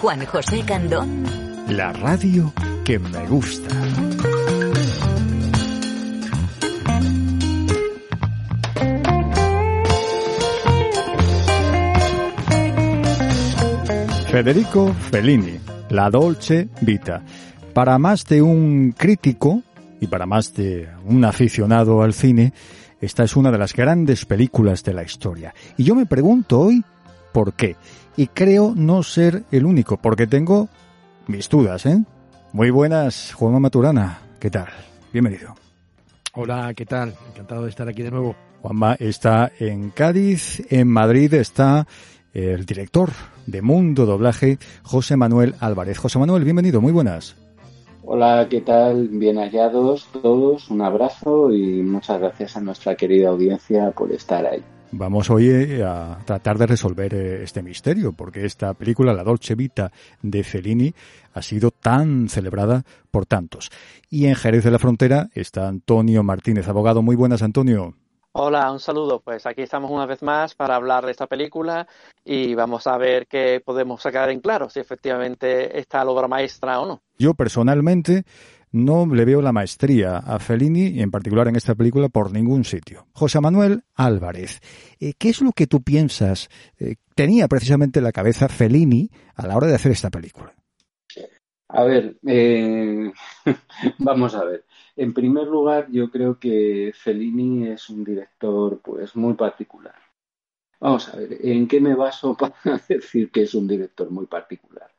Juan José Candón. La radio que me gusta. Federico Fellini, La Dolce Vita. Para más de un crítico y para más de un aficionado al cine, esta es una de las grandes películas de la historia. Y yo me pregunto hoy por qué. Y creo no ser el único, porque tengo mis dudas, ¿eh? Muy buenas, Juanma Maturana. ¿Qué tal? Bienvenido. Hola, ¿qué tal? Encantado de estar aquí de nuevo. Juanma está en Cádiz, en Madrid está el director de Mundo Doblaje, José Manuel Álvarez. José Manuel, bienvenido, muy buenas. Hola, ¿qué tal? Bien hallados todos, un abrazo y muchas gracias a nuestra querida audiencia por estar ahí. Vamos hoy eh, a tratar de resolver eh, este misterio, porque esta película, La Dolce Vita de Fellini, ha sido tan celebrada por tantos. Y en Jerez de la Frontera está Antonio Martínez, abogado. Muy buenas, Antonio. Hola, un saludo. Pues aquí estamos una vez más para hablar de esta película y vamos a ver qué podemos sacar en claro, si efectivamente está la obra maestra o no. Yo personalmente no le veo la maestría a Fellini, en particular en esta película, por ningún sitio. José Manuel Álvarez, eh, ¿qué es lo que tú piensas eh, tenía precisamente en la cabeza Fellini a la hora de hacer esta película? A ver, eh, vamos a ver. En primer lugar, yo creo que Fellini es un director pues muy particular. Vamos a ver, ¿en qué me baso para decir que es un director muy particular?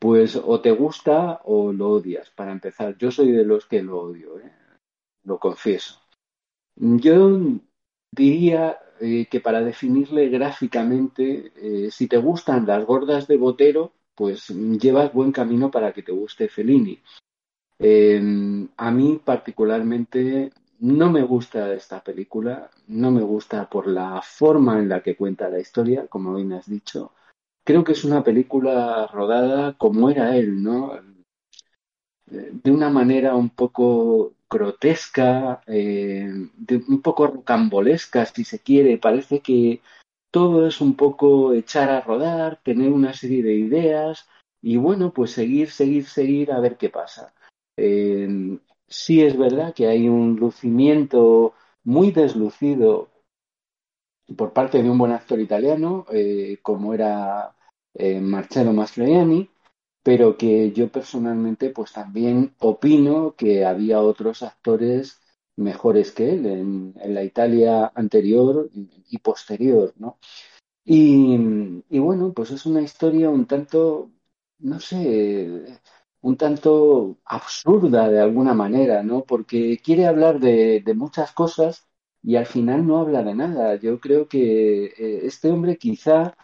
Pues o te gusta o lo odias, para empezar. Yo soy de los que lo odio, ¿eh? lo confieso. Yo diría eh, que para definirle gráficamente, eh, si te gustan las gordas de Botero, pues llevas buen camino para que te guste Fellini. Eh, a mí particularmente no me gusta esta película, no me gusta por la forma en la que cuenta la historia, como bien has dicho. Creo que es una película rodada como era él, ¿no? De una manera un poco grotesca, eh, un poco rocambolesca, si se quiere. Parece que todo es un poco echar a rodar, tener una serie de ideas y bueno, pues seguir, seguir, seguir a ver qué pasa. Eh, sí es verdad que hay un lucimiento muy deslucido por parte de un buen actor italiano, eh, como era eh, Marcello Mastroianni, pero que yo personalmente pues también opino que había otros actores mejores que él en, la Italia anterior y posterior, ¿no? Y, bueno, pues es una historia un tanto, no sé, un tanto absurda de alguna manera, ¿no? Porque quiere hablar de, de muchas cosas y al final no habla de nada. Yo creo que eh, este hombre quizá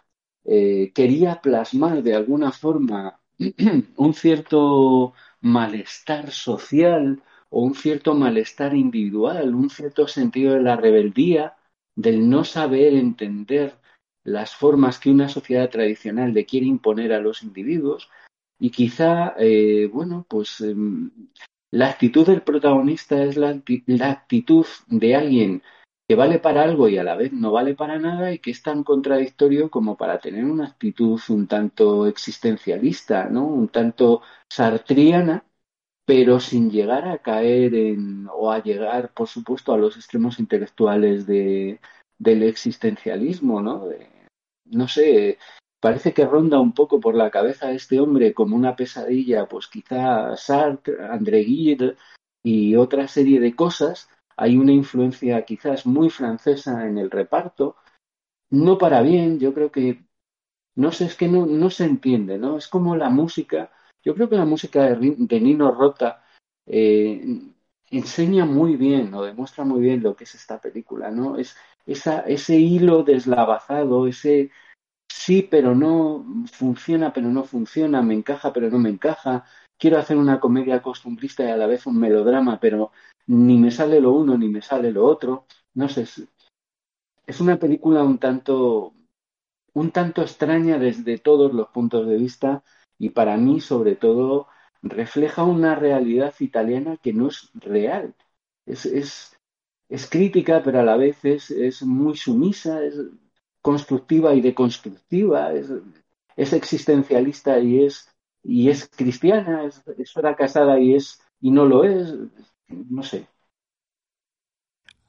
eh, quería plasmar de alguna forma un cierto malestar social o un cierto malestar individual, un cierto sentido de la rebeldía, del no saber entender las formas que una sociedad tradicional le quiere imponer a los individuos. Y quizá, eh, bueno, pues eh, la actitud del protagonista es la, actitud de alguien que vale para algo y a la vez no vale para nada y que es tan contradictorio como para tener una actitud un tanto existencialista, ¿no? Un tanto sartriana, pero sin llegar a caer en o a llegar, por supuesto, a los extremos intelectuales de, del existencialismo, ¿no? De, no sé, parece que ronda un poco por la cabeza de este hombre como una pesadilla, pues quizá Sartre, André Gide y otra serie de cosas. Hay una influencia quizás muy francesa en el reparto, no para bien, yo creo que, no sé, es que no, no se entiende, ¿no? Es como la música, yo creo que la música de, Nino Rota eh, enseña muy bien o demuestra muy bien lo que es esta película, ¿no? Es esa, ese hilo deslavazado, ese sí pero no, funciona pero no funciona, me encaja pero no me encaja, quiero hacer una comedia costumbrista y a la vez un melodrama, pero ni me sale lo uno ni me sale lo otro. No sé, es, una película un tanto, un tanto extraña desde todos los puntos de vista y para mí sobre todo refleja una realidad italiana que no es real. Es, es, es crítica, pero a la vez es, es muy sumisa, es constructiva y deconstructiva, es, es existencialista y es y es cristiana, es, es casada y es y no lo es, no sé.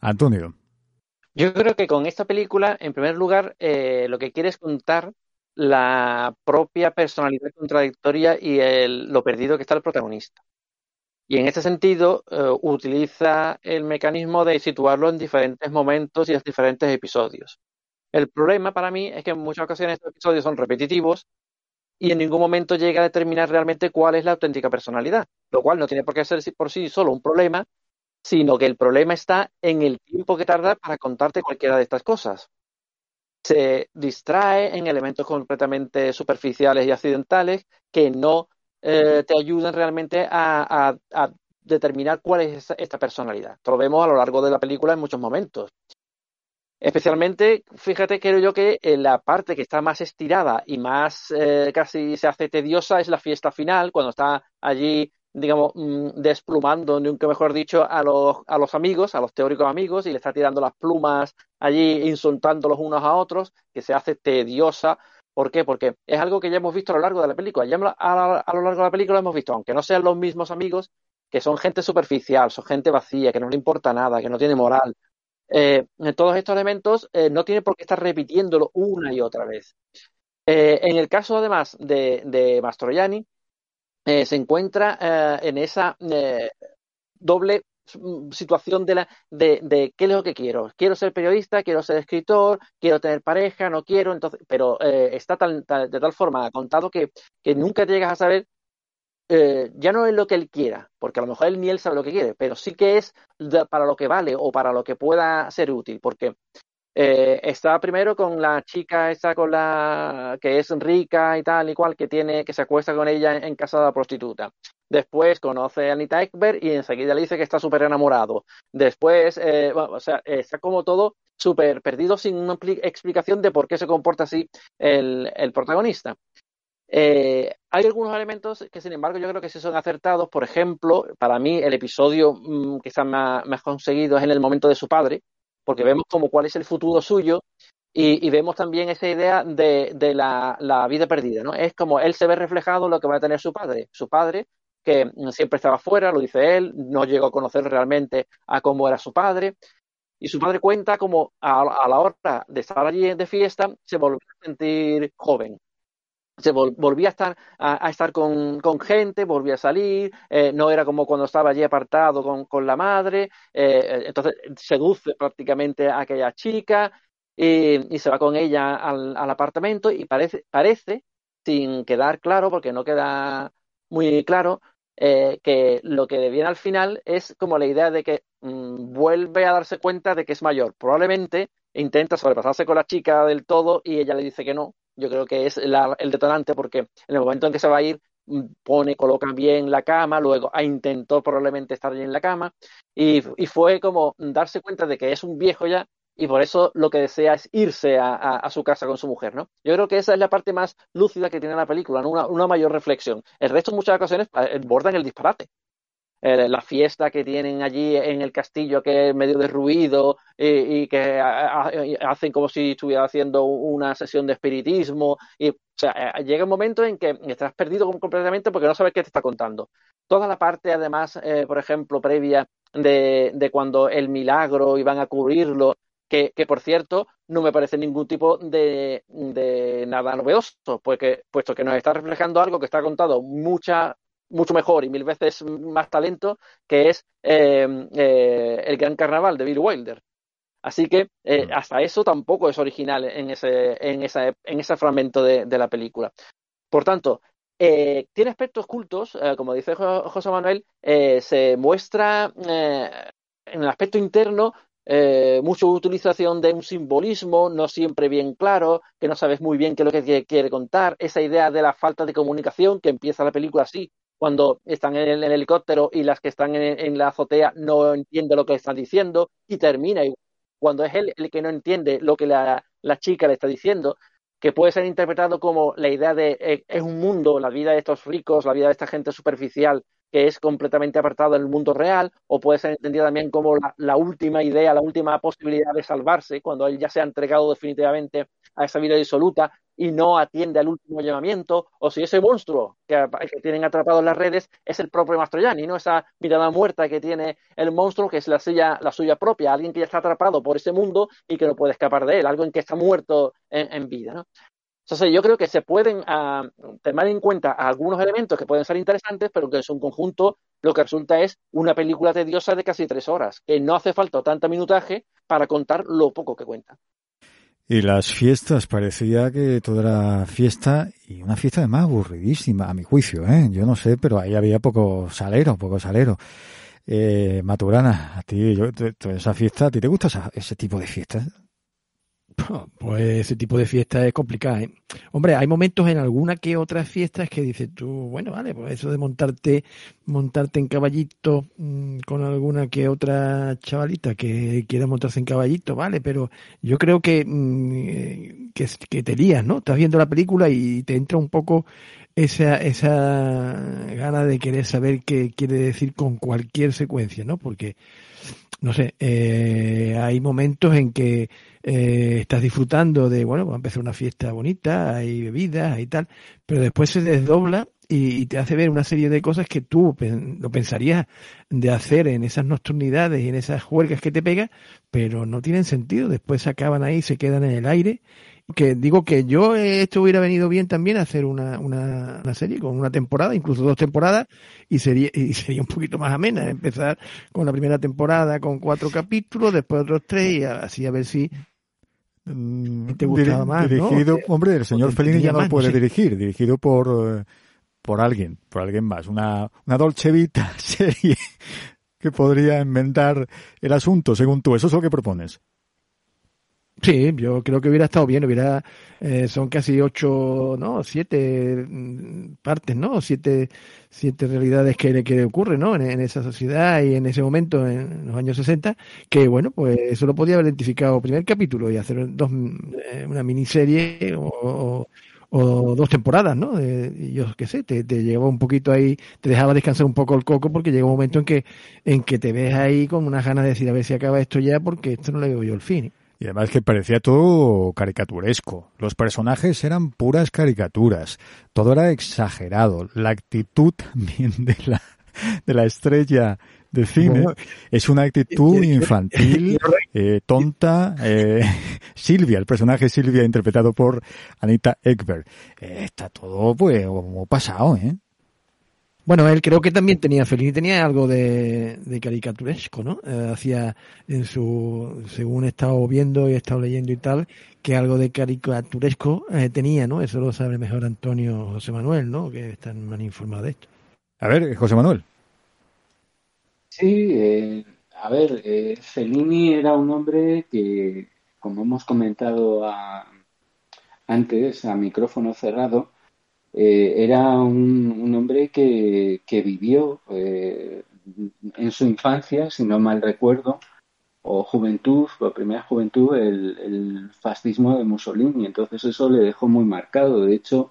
Antonio. Yo creo que con esta película, en primer lugar, eh, lo que quiere es contar la propia personalidad contradictoria y el, lo perdido que está el protagonista. Y en este sentido, eh, utiliza el mecanismo de situarlo en diferentes momentos y en diferentes episodios. El problema para mí es que en muchas ocasiones estos episodios son repetitivos y en ningún momento llega a determinar realmente cuál es la auténtica personalidad, lo cual no tiene por qué ser por sí solo un problema, sino que el problema está en el tiempo que tarda para contarte cualquiera de estas cosas. Se distrae en elementos completamente superficiales y accidentales que no eh, te ayudan realmente a, a, determinar cuál es esta personalidad. Esto lo vemos a lo largo de la película en muchos momentos. Especialmente, fíjate, creo yo que la parte que está más estirada y más eh, casi se hace tediosa es la fiesta final, cuando está allí, digamos, mm, desplumando, nunca mejor dicho, a los, a los amigos, a los teóricos amigos, y le está tirando las plumas allí, insultándolos unos a otros, que se hace tediosa. ¿Por qué? Porque es algo que ya hemos visto a lo largo de la película. Ya a lo largo de la película hemos visto, aunque no sean los mismos amigos, que son gente superficial, son gente vacía, que no le importa nada, que no tiene moral, eh, todos estos elementos eh, no tiene por qué estar repitiéndolo una y otra vez. Eh, en el caso, además, de, de Mastroianni, se encuentra en esa doble situación de, la, de, qué es lo que quiero. Quiero ser periodista, quiero ser escritor, quiero tener pareja, no quiero, entonces, pero está tal, tal, de tal forma contado que, que nunca llegas a saber eh, ya no es lo que él quiera, porque a lo mejor él ni él sabe lo que quiere, pero sí que es para lo que vale o para lo que pueda ser útil, porque eh, está primero con la chica esa con la que es rica y tal y cual, que tiene, que se acuesta con ella en, casa de la prostituta. Después conoce a Anita Ekberg y enseguida le dice que está súper enamorado. Después, eh, o sea, está como todo súper perdido sin una explicación de por qué se comporta así el protagonista. Eh, hay algunos elementos que, sin embargo, yo creo que sí son acertados. Por ejemplo, para mí, el episodio mmm, está más, más, conseguido es en el momento de su padre, porque vemos como cuál es el futuro suyo y, y vemos también esa idea de, de la, la, vida perdida. ¿no? Es como él se ve reflejado lo que va a tener su padre. Su padre, que siempre estaba fuera, lo dice él, no llegó a conocer realmente a cómo era su padre. Y su padre cuenta como a, a la hora de estar allí de fiesta se volvió a sentir joven, se vol volvía a estar, a, estar con, con, gente, volvía a salir, eh, no era como cuando estaba allí apartado con, con la madre, eh, entonces seduce prácticamente a aquella chica y, se va con ella al, apartamento y parece, parece, sin quedar claro, porque no queda muy claro, eh, que lo que viene al final es como la idea de que mmm, vuelve a darse cuenta de que es mayor. Probablemente intenta sobrepasarse con la chica del todo y ella le dice que no, yo creo que es el detonante porque en el momento en que se va a ir mm, pone, coloca bien la cama, luego intentó probablemente estar bien en la cama y, y, fue como darse cuenta de que es un viejo ya y por eso lo que desea es irse a, a, a su casa con su mujer, ¿no? Yo creo que esa es la parte más lúcida que tiene la película, ¿no? una, una mayor reflexión. El resto en muchas ocasiones eh, bordan el disparate eh, la fiesta que tienen allí en el castillo que es medio de ruido y, que hacen como si estuviera haciendo una sesión de espiritismo y o sea, eh, llega un momento en que estás perdido completamente porque no sabes qué te está contando. Toda la parte, además, eh, por ejemplo, previa de, de, cuando el milagro iban a cubrirlo, que, que, por cierto, no me parece ningún tipo de, de nada novedoso, porque, puesto que nos está reflejando algo que está contado mucha, mucho mejor y mil veces más talento, que es eh, eh, el Gran Carnaval de Bill Wilder. Así que eh, mm. hasta eso tampoco es original en ese, en esa, en ese fragmento de, de, la película. Por tanto, eh, tiene aspectos cultos, eh, como dice José Manuel, eh, se muestra en el aspecto interno mucha utilización de un simbolismo no siempre bien claro, que no sabes muy bien qué es lo que quiere contar, esa idea de la falta de comunicación que empieza la película así, cuando están en el, helicóptero y las que están en, la azotea no entienden lo que están diciendo y termina cuando es él el que no entiende lo que la chica le está diciendo que puede ser interpretado como la idea de eh, es un mundo, la vida de estos ricos, la vida de esta gente superficial que es completamente apartado del mundo real, o puede ser entendida también como la, última idea, la última posibilidad de salvarse, cuando él ya se ha entregado definitivamente a esa vida disoluta y no atiende al último llamamiento, o si ese monstruo que, tienen atrapado en las redes es el propio Mastroianni, ¿no? Esa mirada muerta que tiene el monstruo, que es la suya, la suya propia, alguien que ya está atrapado por ese mundo y que no puede escapar de él, alguien que está muerto en, en vida. Entonces, yo creo que se pueden uh, tomar en cuenta algunos elementos que pueden ser interesantes, pero que en su conjunto lo que resulta es una película tediosa de casi tres horas, que no hace falta tanto minutaje para contar lo poco que cuenta. Y las fiestas, parecía que todo era fiesta y una fiesta además aburridísima, a mi juicio, ¿eh? Yo no sé, pero ahí había poco salero, poco salero. Eh, Maturana, a ti, yo, esa fiesta, ¿a ti te gusta ese tipo de fiestas? Pues ese tipo de fiesta es complicada. ¿eh? Hombre, hay momentos en alguna que otras fiestas que dices tú, bueno, vale, pues eso de montarte, montarte en caballito mm, con alguna que otra chavalita que quiera montarse en caballito, vale, pero yo creo que, mm, que, que te lías, ¿no? Estás viendo la película y te entra un poco esa, esa gana de querer saber qué quiere decir con cualquier secuencia, ¿no? Porque, no sé, eh, hay momentos en que eh, estás disfrutando de, bueno, va a empezar una fiesta bonita, hay bebidas, hay tal, pero después se desdobla y, te hace ver una serie de cosas que tú lo pensarías de hacer en esas nocturnidades y en esas juergas que te pega, pero no tienen sentido, después se acaban ahí, se quedan en el aire que digo que yo esto hubiera venido bien también hacer una, una, una, serie con una temporada, incluso dos temporadas, y sería, y sería un poquito más amena. Empezar con la primera temporada con cuatro capítulos, después otros tres, y así a ver si mm, te gustaba más. Dirigido, hombre, el señor Fellini ya no lo puede dirigir, dirigido por, eh, por alguien, por alguien más. Una, una Dolce Vita serie que podría inventar el asunto, según tú. Eso es lo que propones. Sí, yo creo que hubiera estado bien, hubiera, eh, son casi ocho, no, siete mm, partes, ¿no? Siete, siete realidades que, que ocurren, ¿no? En, esa sociedad y en ese momento, en los años 60, que bueno, pues eso lo podía haber identificado primer capítulo y hacer dos, eh, una miniserie o, dos temporadas, ¿no? Yo qué sé, te, te llevaba un poquito ahí, te dejaba descansar un poco el coco porque llega un momento en que, en que te ves ahí con unas ganas de decir a ver si acaba esto ya porque esto no le veo yo el fin. Y además que parecía todo caricaturesco. Los personajes eran puras caricaturas. Todo era exagerado. La actitud también de la, de la estrella de cine es una actitud infantil, eh, tonta. Eh, Silvia, el personaje Silvia interpretado por Anita Ekberg. Eh, está todo pues como pasado, ¿eh? Bueno, él creo que también tenía, Fellini tenía algo de, caricaturesco, ¿no? Eh, hacía en su, según he estado viendo y he estado leyendo y tal, que algo de caricaturesco eh, tenía, ¿no? Eso lo sabe mejor Antonio José Manuel, ¿no? Que están más informado de esto. A ver, José Manuel. Sí, eh, a ver, Fellini era un hombre que, como hemos comentado antes, a micrófono cerrado, eh, era un, hombre que, vivió eh, en su infancia, si no mal recuerdo, o juventud, o primera juventud, el, fascismo de Mussolini. Entonces eso le dejó muy marcado. De hecho,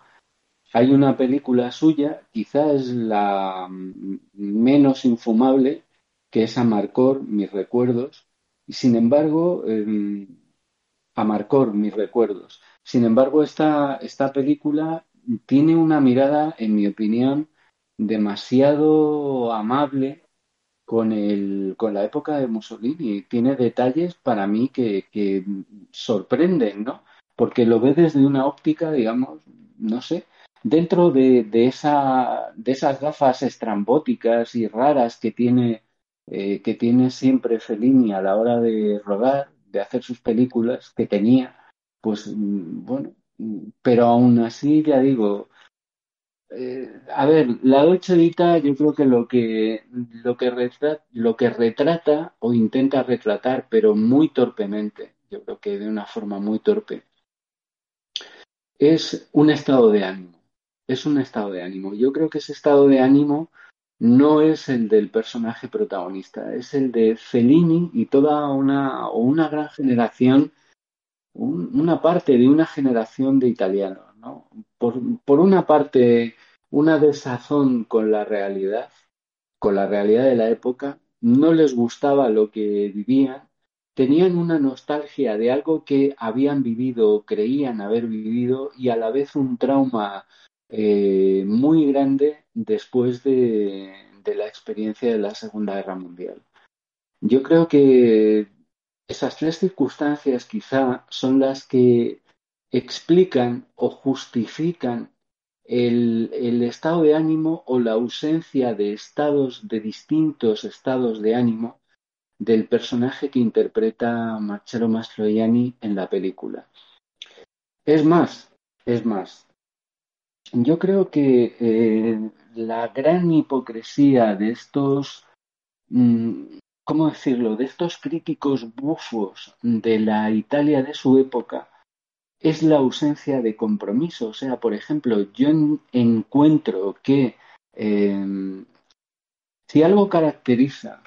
hay una película suya, quizás la menos infumable, que es Amarcor, mis recuerdos. Y sin embargo, eh, Amarcor, mis recuerdos. Sin embargo, esta, esta película tiene una mirada, en mi opinión, demasiado amable con, el, con la época de Mussolini. Tiene detalles para mí que, sorprenden, ¿no? Porque lo ve desde una óptica, digamos, no sé, dentro de, de, esa, de esas gafas estrambóticas y raras que tiene, eh, que tiene siempre Fellini a la hora de rodar, de hacer sus películas, que tenía, pues bueno, pero aún así, ya digo, eh, a ver, la Dolce yo creo que lo que lo que retrata, lo que retrata o intenta retratar, pero muy torpemente, yo creo que de una forma muy torpe, es un estado de ánimo. Es un estado de ánimo. Yo creo que ese estado de ánimo no es el del personaje protagonista, es el de Fellini y toda una o una gran generación, una parte de una generación de italianos por, una parte, una desazón con la realidad, con la realidad de la época, no les gustaba lo que vivían, tenían una nostalgia de algo que habían vivido o creían haber vivido y a la vez un trauma eh, muy grande después de, de la experiencia de la Segunda Guerra Mundial. Yo creo que esas tres circunstancias quizá son las que explican o justifican el, estado de ánimo o la ausencia de estados, de distintos estados de ánimo del personaje que interpreta Marcello Mastroianni en la película. Es más, es más, yo creo que eh, la gran hipocresía de estos, mm, ¿cómo decirlo?, de estos críticos bufos de la Italia de su época, es la ausencia de compromiso. O sea, por ejemplo, yo encuentro que em, si algo caracteriza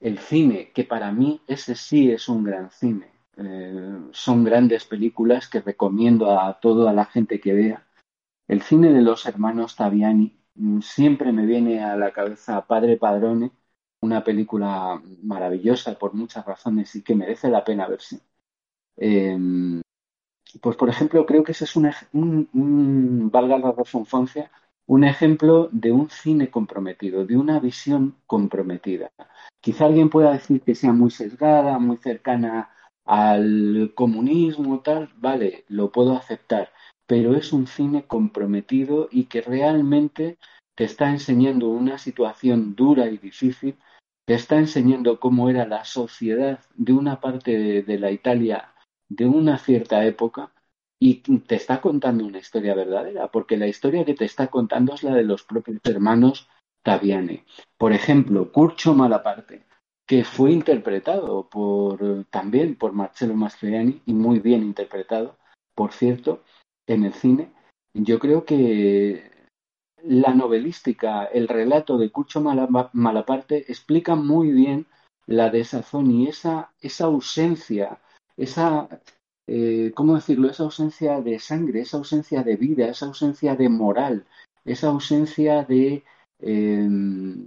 el cine, que para mí ese sí es un gran cine, eh, son grandes películas que recomiendo a toda la gente que vea. El cine de los hermanos Taviani mm, siempre me viene a la cabeza Padre Padrone, una película maravillosa por muchas razones y que merece la pena verse. Em, pues, por ejemplo, creo que ese es un, un, valga la redundancia, un ejemplo de un cine comprometido, de una visión comprometida. Quizá alguien pueda decir que sea muy sesgada, muy cercana al comunismo, tal, vale, lo puedo aceptar, pero es un cine comprometido y que realmente te está enseñando una situación dura y difícil, te está enseñando cómo era la sociedad de una parte de la Italia de una cierta época y te está contando una historia verdadera, porque la historia que te está contando es la de los propios hermanos Taviani. Por ejemplo, Curcio Malaparte, que fue interpretado por, también por Marcello Mastroianni y muy bien interpretado, por cierto, en el cine. Yo creo que la novelística, el relato de Curcio Malaparte explica muy bien la desazón y esa, esa ausencia esa, eh, ¿cómo decirlo? Esa ausencia de sangre, esa ausencia de vida, esa ausencia de moral, esa ausencia de, em,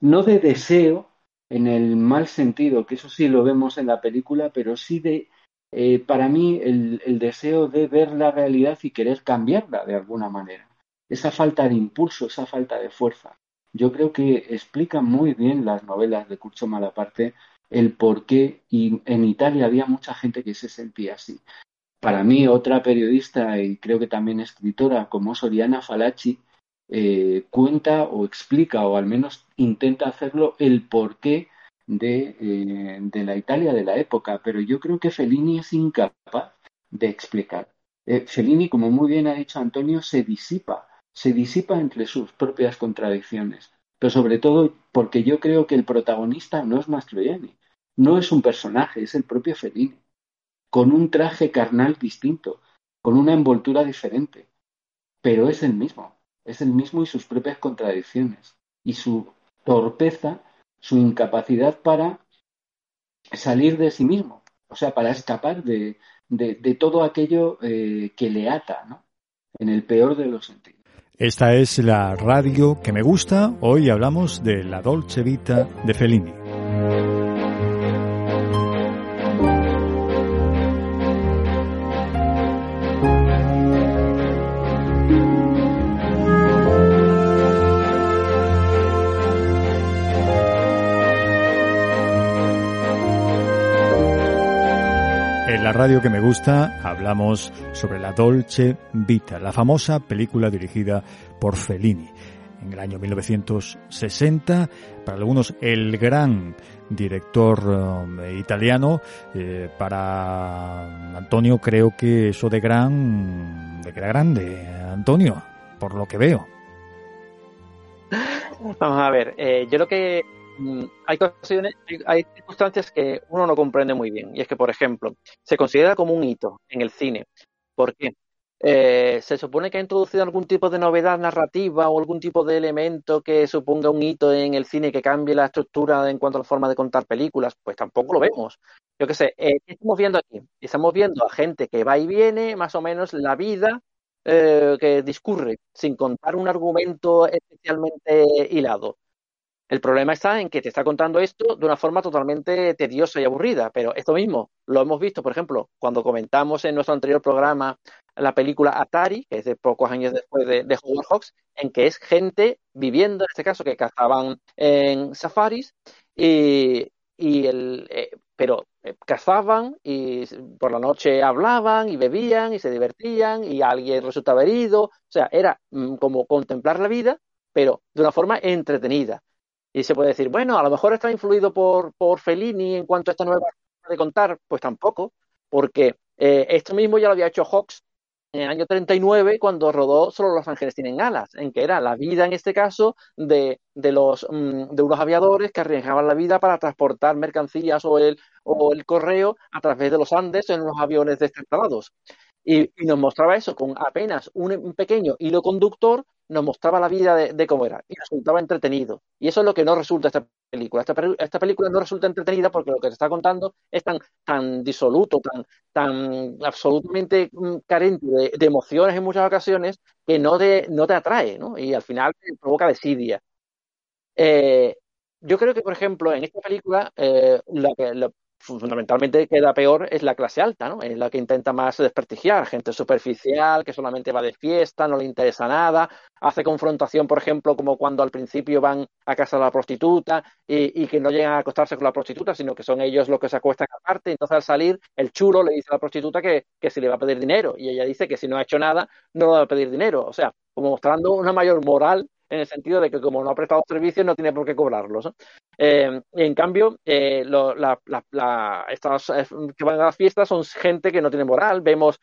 no de deseo en el mal sentido, que eso sí lo vemos en la película, pero sí de, eh, para mí, el deseo de ver la realidad y querer cambiarla de alguna manera. Esa falta de impulso, esa falta de fuerza. Yo creo que explica muy bien las novelas de Curcio Malaparte el por qué, y en Italia había mucha gente que se sentía así. Para mí, otra periodista y creo que también escritora como Soriana Falacci eh, cuenta o explica o al menos intenta hacerlo el porqué de, eh, de la Italia de la época, pero yo creo que Fellini es incapaz de explicar. Eh, Fellini, como muy bien ha dicho Antonio, se disipa, se disipa entre sus propias contradicciones, pero sobre todo porque yo creo que el protagonista no es Mastroianni, no es un personaje, es el propio Fellini, con un traje carnal distinto, con una envoltura diferente, pero es el mismo, es el mismo y sus propias contradicciones, y su torpeza, su incapacidad para salir de sí mismo, o sea, para escapar de, todo aquello eh, que le ata, ¿no? En el peor de los sentidos. Esta es la radio que me gusta. Hoy hablamos de la Dolce Vita de Fellini. Radio que me gusta hablamos sobre la Dolce Vita, la famosa película dirigida por Fellini en el año 1960, para algunos el gran director um, italiano, eh, para Antonio creo que eso de gran, de que grande, Antonio, por lo que veo. Vamos a ver, eh, yo creo que hay, ocasiones, hay circunstancias que uno no comprende muy bien. Y es que, por ejemplo, se considera como un hito en el cine. ¿Por qué? Eh, ¿Se supone que ha introducido algún tipo de novedad narrativa o algún tipo de elemento que suponga un hito en el cine que cambie la estructura en cuanto a la forma de contar películas? Pues tampoco lo vemos. Yo qué sé, eh, ¿qué estamos viendo aquí? Estamos viendo a gente que va y viene, más o menos la vida eh, que discurre, sin contar un argumento especialmente hilado. El problema está en que te está contando esto de una forma totalmente tediosa y aburrida, pero esto mismo lo hemos visto, por ejemplo, cuando comentamos en nuestro anterior programa la película Atari, que es de pocos años después de, de Howard Hawks, en que es gente viviendo, en este caso, que cazaban en safaris, y, eh, pero eh, cazaban y por la noche hablaban y bebían y se divertían y alguien resultaba herido, o sea, era mm, como contemplar la vida, pero de una forma entretenida. Y se puede decir, bueno, a lo mejor está influido por, por Fellini en cuanto a esta nueva forma de contar, pues tampoco, porque eh, esto mismo ya lo había hecho Hawks en el año 39 cuando rodó Solo los ángeles tienen alas, en que era la vida en este caso de, de los mm, de unos aviadores que arriesgaban la vida para transportar mercancías o el, o el correo a través de los Andes en unos aviones destartalados. Y, y, nos mostraba eso con apenas un, pequeño hilo conductor, nos mostraba la vida de, cómo era y resultaba entretenido. Y eso es lo que no resulta esta película. Esta, esta, película no resulta entretenida porque lo que se está contando es tan, tan disoluto, tan, tan absolutamente mm, carente de, emociones en muchas ocasiones que no te, no te atrae, ¿no? Y al final provoca desidia. Eh, yo creo que, por ejemplo, en esta película, eh, la, la, fundamentalmente queda peor es la clase alta, ¿no? Es la que intenta más desprestigiar, gente superficial, que solamente va de fiesta, no le interesa nada, hace confrontación, por ejemplo, como cuando al principio van a casa de la prostituta y, que no llegan a acostarse con la prostituta, sino que son ellos los que se acuestan aparte, entonces al salir el chulo le dice a la prostituta que, que si le va a pedir dinero y ella dice que si no ha hecho nada no le va a pedir dinero, o sea, como mostrando una mayor moral en el sentido de que como no ha prestado servicios no tiene por qué cobrarlos. Eh, en cambio, eh, lo, la, la, la, estas eh, que van a las fiestas son gente que no tiene moral. Vemos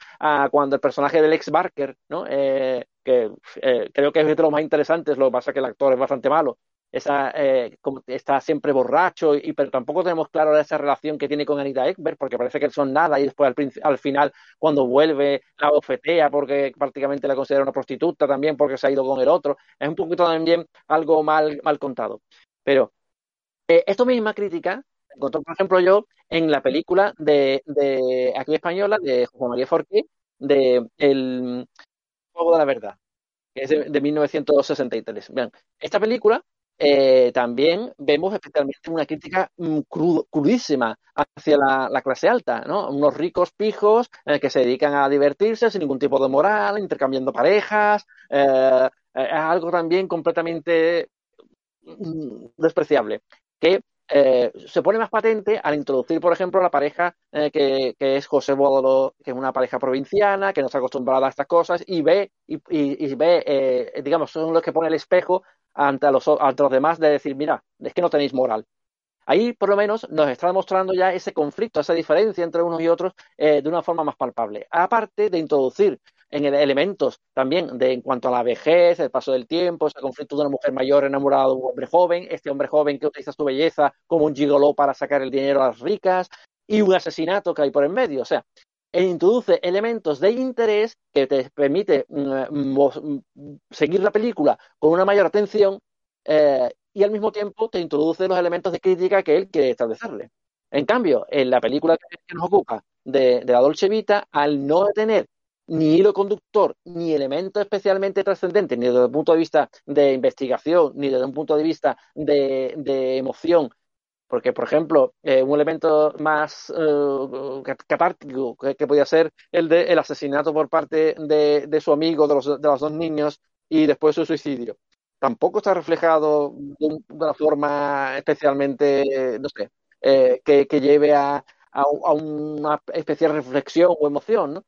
cuando el personaje del ex Barker, ¿no? Eh, que eh, creo que es de los más interesantes, lo que pasa es que el actor es bastante malo, esa, eh, está siempre borracho, y, pero tampoco tenemos claro esa relación que tiene con Anita Ekberg, porque parece que son nada, y después al, al final, cuando vuelve, la bofetea porque prácticamente la considera una prostituta también porque se ha ido con el otro. Es un poquito también algo mal, mal contado. Pero eh, esto misma crítica encontró, por ejemplo, yo en la película de, de aquí española de José María Forqué, de El Juego de la Verdad, que es de, de 1963. Vean, esta película eh, también vemos especialmente una crítica mm, crudísima hacia la, la, clase alta, ¿no? Unos ricos pijos eh, que se dedican a divertirse sin ningún tipo de moral, intercambiando parejas, eh, es algo también completamente mm, despreciable, que eh, se pone más patente al introducir, por ejemplo, la pareja eh, que, es José Bódolo, que es una pareja provinciana, que no está acostumbrada a estas cosas, y ve, y, ve eh, digamos, son los que pone el espejo ante los, ante los demás de decir, mira, es que no tenéis moral. Ahí, por lo menos, nos está demostrando ya ese conflicto, esa diferencia entre unos y otros eh, de una forma más palpable. Aparte de introducir en elementos también de en cuanto a la vejez, el paso del tiempo, ese conflicto de una mujer mayor enamorada de un hombre joven, este hombre joven que utiliza su belleza como un gigoló para sacar el dinero a las ricas y un asesinato que hay por en medio. O sea, e introduce elementos de interés que te permite mm, seguir la película con una mayor atención eh, y al mismo tiempo te introduce los elementos de crítica que él quiere establecerle. En cambio, en la película que nos ocupa de, de la Dolce Vita, al no tener ni hilo conductor, ni elemento especialmente trascendente, ni desde el punto de vista de investigación, ni desde un punto de vista de, de emoción, porque, por ejemplo, eh, un elemento más catártico que, que, podía ser el de el asesinato por parte de, de su amigo, de los, de los, dos niños, y después su suicidio. Tampoco está reflejado de, un, de una forma especialmente, no sé, eh, que, que, lleve a, a, una especial reflexión o emoción.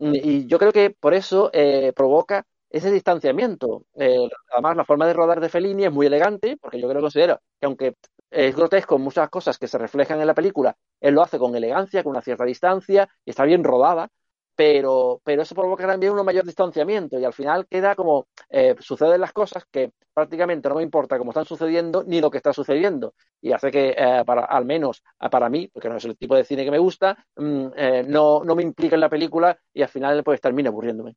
Y yo creo que por eso eh, provoca ese distanciamiento. Eh, además, la forma de rodar de Fellini es muy elegante, porque yo creo que considero que aunque es grotesco muchas cosas que se reflejan en la película, él lo hace con elegancia, con una cierta distancia, y está bien rodada. pero, pero eso provoca también un mayor distanciamiento y al final queda como eh, suceden las cosas que prácticamente no me importa cómo están sucediendo ni lo que está sucediendo. Y hace que eh, para al menos eh, para mí porque no es el tipo de cine que me gusta mm, no, no me implica en la película y al final pues termina aburriéndome.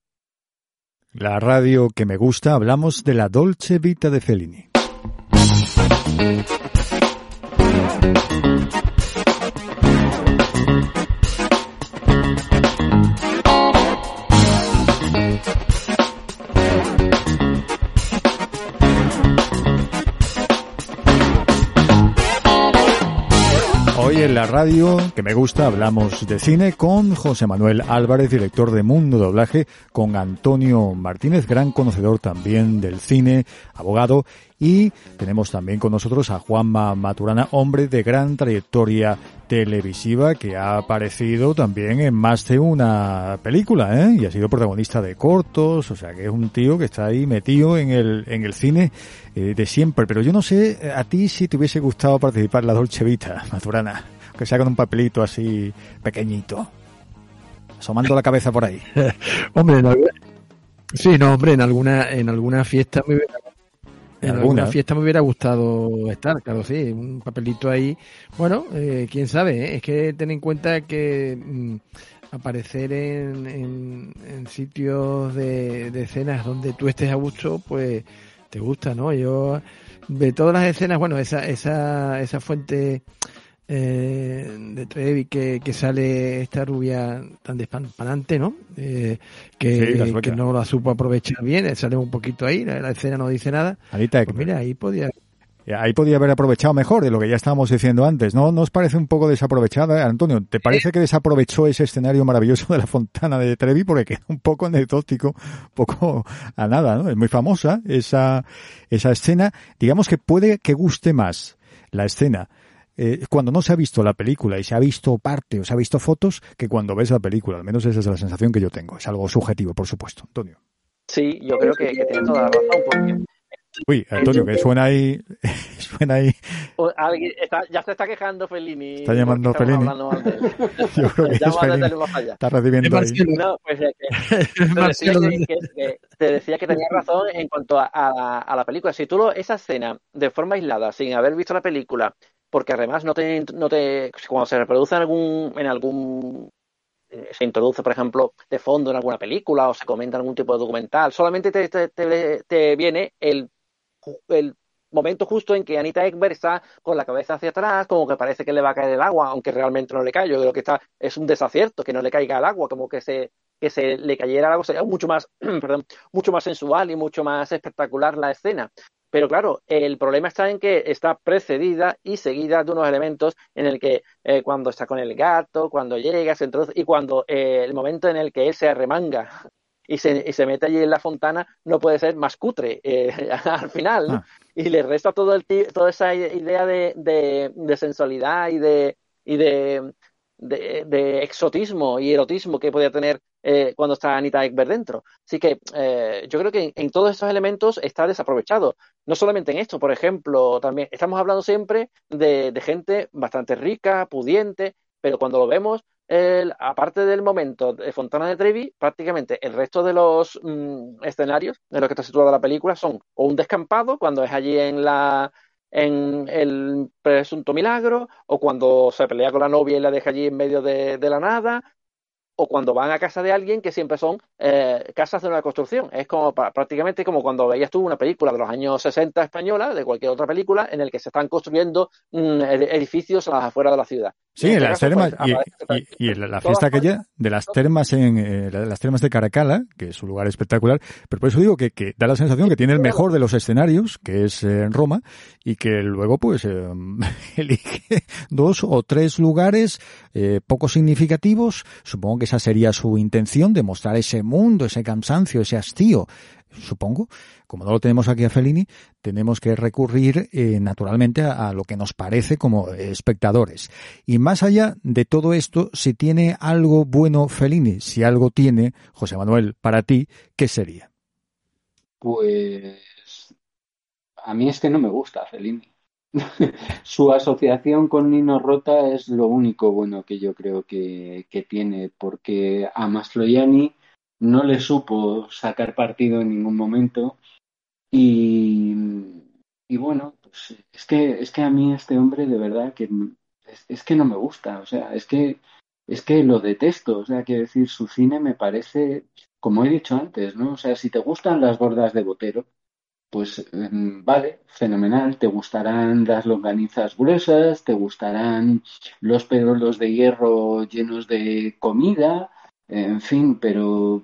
La radio que me gusta hablamos de la Dolce Vita de Fellini en la radio, que me gusta, hablamos de cine con José Manuel Álvarez, director de Mundo Doblaje, con Antonio Martínez, gran conocedor también del cine, abogado, y tenemos también con nosotros a Juanma Maturana, hombre de gran trayectoria televisiva que ha aparecido también en más de una película, ¿eh? Y ha sido protagonista de cortos, o sea que es un tío que está ahí metido en el, en el cine eh, de siempre. Pero yo no sé eh, a ti si te hubiese gustado participar en la Dolce Vita, Maturana, que sea con un papelito así pequeñito, asomando la cabeza por ahí. hombre, no, sí, no, hombre, en alguna, en alguna fiesta me hubiera en alguna fiesta me hubiera gustado estar, claro, sí, un papelito ahí. Bueno, eh, quién sabe, ¿eh? es que ten en cuenta que mm, aparecer en, en, sitios de, de, escenas donde tú estés a gusto, pues te gusta, ¿no? Yo, de todas las escenas, bueno, esa, esa, esa fuente eh, de Trevi que, que, sale esta rubia tan despampanante, ¿no? Eh, que, que, no la supo aprovechar bien, sale un poquito ahí, la, escena no dice nada. pues mira, ahí podía... Ahí podía haber aprovechado mejor de lo que ya estábamos diciendo antes, ¿no? ¿Nos parece un poco desaprovechada, Antonio? ¿Te parece que desaprovechó ese escenario maravilloso de la fontana de Trevi? Porque queda un poco anecdótico, un poco a nada, ¿no? Es muy famosa esa, esa escena. Digamos que puede que guste más la escena eh, cuando no se ha visto la película y se ha visto parte o se ha visto fotos que cuando ves la película. Al menos esa es la sensación que yo tengo. Es algo subjetivo, por supuesto. Antonio. Sí, yo creo que, que tienes toda la razón porque Uy, Antonio, que suena ahí, suena ahí. Alguien está, ya se está quejando Fellini. Está llamando Fellini. Yo creo que es Fellini. Está recibiendo ahí. No, pues es que, te, decía que, te decía que tenía razón en cuanto a, a, a la película. Si tú lo, esa escena de forma aislada, sin haber visto la película, porque además no te, no te cuando se reproduce en algún, en algún eh, se introduce, por ejemplo, de fondo en alguna película o se comenta en algún tipo de documental, solamente te, te, te, viene el, el momento justo en que Anita Ekberg está con la cabeza hacia atrás, como que parece que le va a caer el agua, aunque realmente no le cae. Yo creo que está, es un desacierto que no le caiga el agua, como que se, que se le cayera el agua sería mucho más, perdón, mucho más sensual y mucho más espectacular la escena. Pero claro, el problema está en que está precedida y seguida de unos elementos en el que eh, cuando está con el gato, cuando llega, se introduce y cuando eh, el momento en el que él se arremanga y se, y se mete allí en la fontana no puede ser más cutre eh, al final. ¿no? Ah. Y le resta todo el, toda esa idea de, de, de sensualidad y de, y de, de, de, exotismo y erotismo que podía tener eh, cuando está Anita Ekberg dentro. Así que eh, yo creo que en, todos estos elementos está desaprovechado. No solamente en esto, por ejemplo, también estamos hablando siempre de, de gente bastante rica, pudiente, pero cuando lo vemos, aparte del momento de Fontana de Trevi, prácticamente el resto de los mm, escenarios en los que está situada la película son o un descampado, cuando es allí en la en el presunto milagro, o cuando se pelea con la novia y la deja allí en medio de, de la nada, o cuando van a casa de alguien que siempre son eh, casas de una construcción. Es como prácticamente como cuando veías tú una película de los años 60 española, de cualquier otra película, en el que se están construyendo mm, edificios a las afueras de la ciudad. Sí, en, las este termas, pues, y, la, fiesta aquella de las termas en eh, las termas de Caracala, que es un lugar espectacular, pero por eso digo que, que da la sensación que tiene el mejor de los escenarios, que es eh, en Roma, y que luego pues elige dos o tres lugares poco significativos, supongo que esa sería su intención, de mostrar ese mundo, ese cansancio, ese hastío. Supongo, como no lo tenemos aquí a Fellini, tenemos que recurrir eh, naturalmente a, lo que nos parece como espectadores. Y más allá de todo esto, si tiene algo bueno Fellini, si algo tiene, José Manuel, para ti, ¿qué sería? Pues a mí es que no me gusta Fellini. su asociación con Nino Rota es lo único bueno que yo creo que, que tiene, porque a Mastroianni no le supo sacar partido en ningún momento y, y bueno, pues es que, es que a mí este hombre de verdad que es, es, que no me gusta, o sea, es que, es que lo detesto, o sea, quiero decir, su cine me parece, como he dicho antes, ¿no? O sea, si te gustan las gordas de Botero, pues mm, vale, fenomenal, te gustarán las longanizas gruesas, te gustarán los perolos de hierro llenos de comida, en fin, pero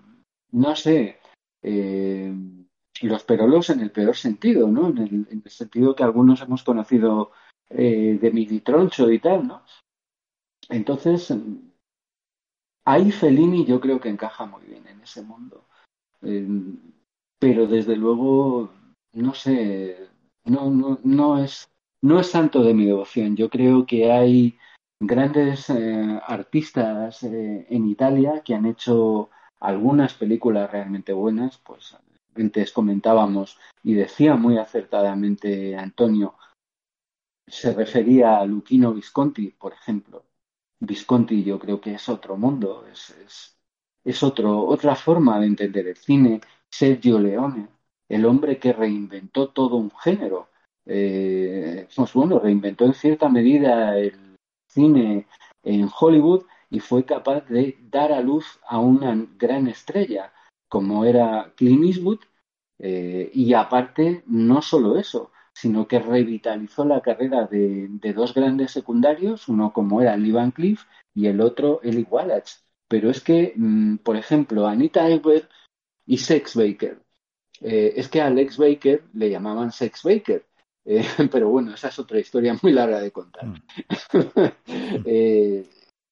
no sé, eh, los perolos en el peor sentido, ¿no? En el, en el sentido que algunos hemos conocido eh, de miditroncho y tal, ¿no? Entonces, ahí Fellini yo creo que encaja muy bien en ese mundo. Eh, pero desde luego no sé, no, no, no es, no es santo de mi devoción. Yo creo que hay grandes eh, artistas eh, en Italia que han hecho algunas películas realmente buenas, pues antes comentábamos y decía muy acertadamente Antonio, se refería a Luchino Visconti, por ejemplo. Visconti yo creo que es otro mundo, es, es, es otro, otra forma de entender el cine. Sergio Leone, el hombre que reinventó todo un género. Eh, pues bueno, reinventó en cierta medida el cine en Hollywood y fue capaz de dar a luz a una gran estrella como era Clint Eastwood eh, y aparte no solo eso, sino que revitalizó la carrera de, dos grandes secundarios, uno como era Lee Van Cleef y el otro Eli Wallach. Pero es que, mm, por ejemplo, Anita Ekberg y Sex Baker eh, es que a Alex Baker le llamaban Sex Baker, eh, pero bueno, esa es otra historia muy larga de contar. Mm. eh,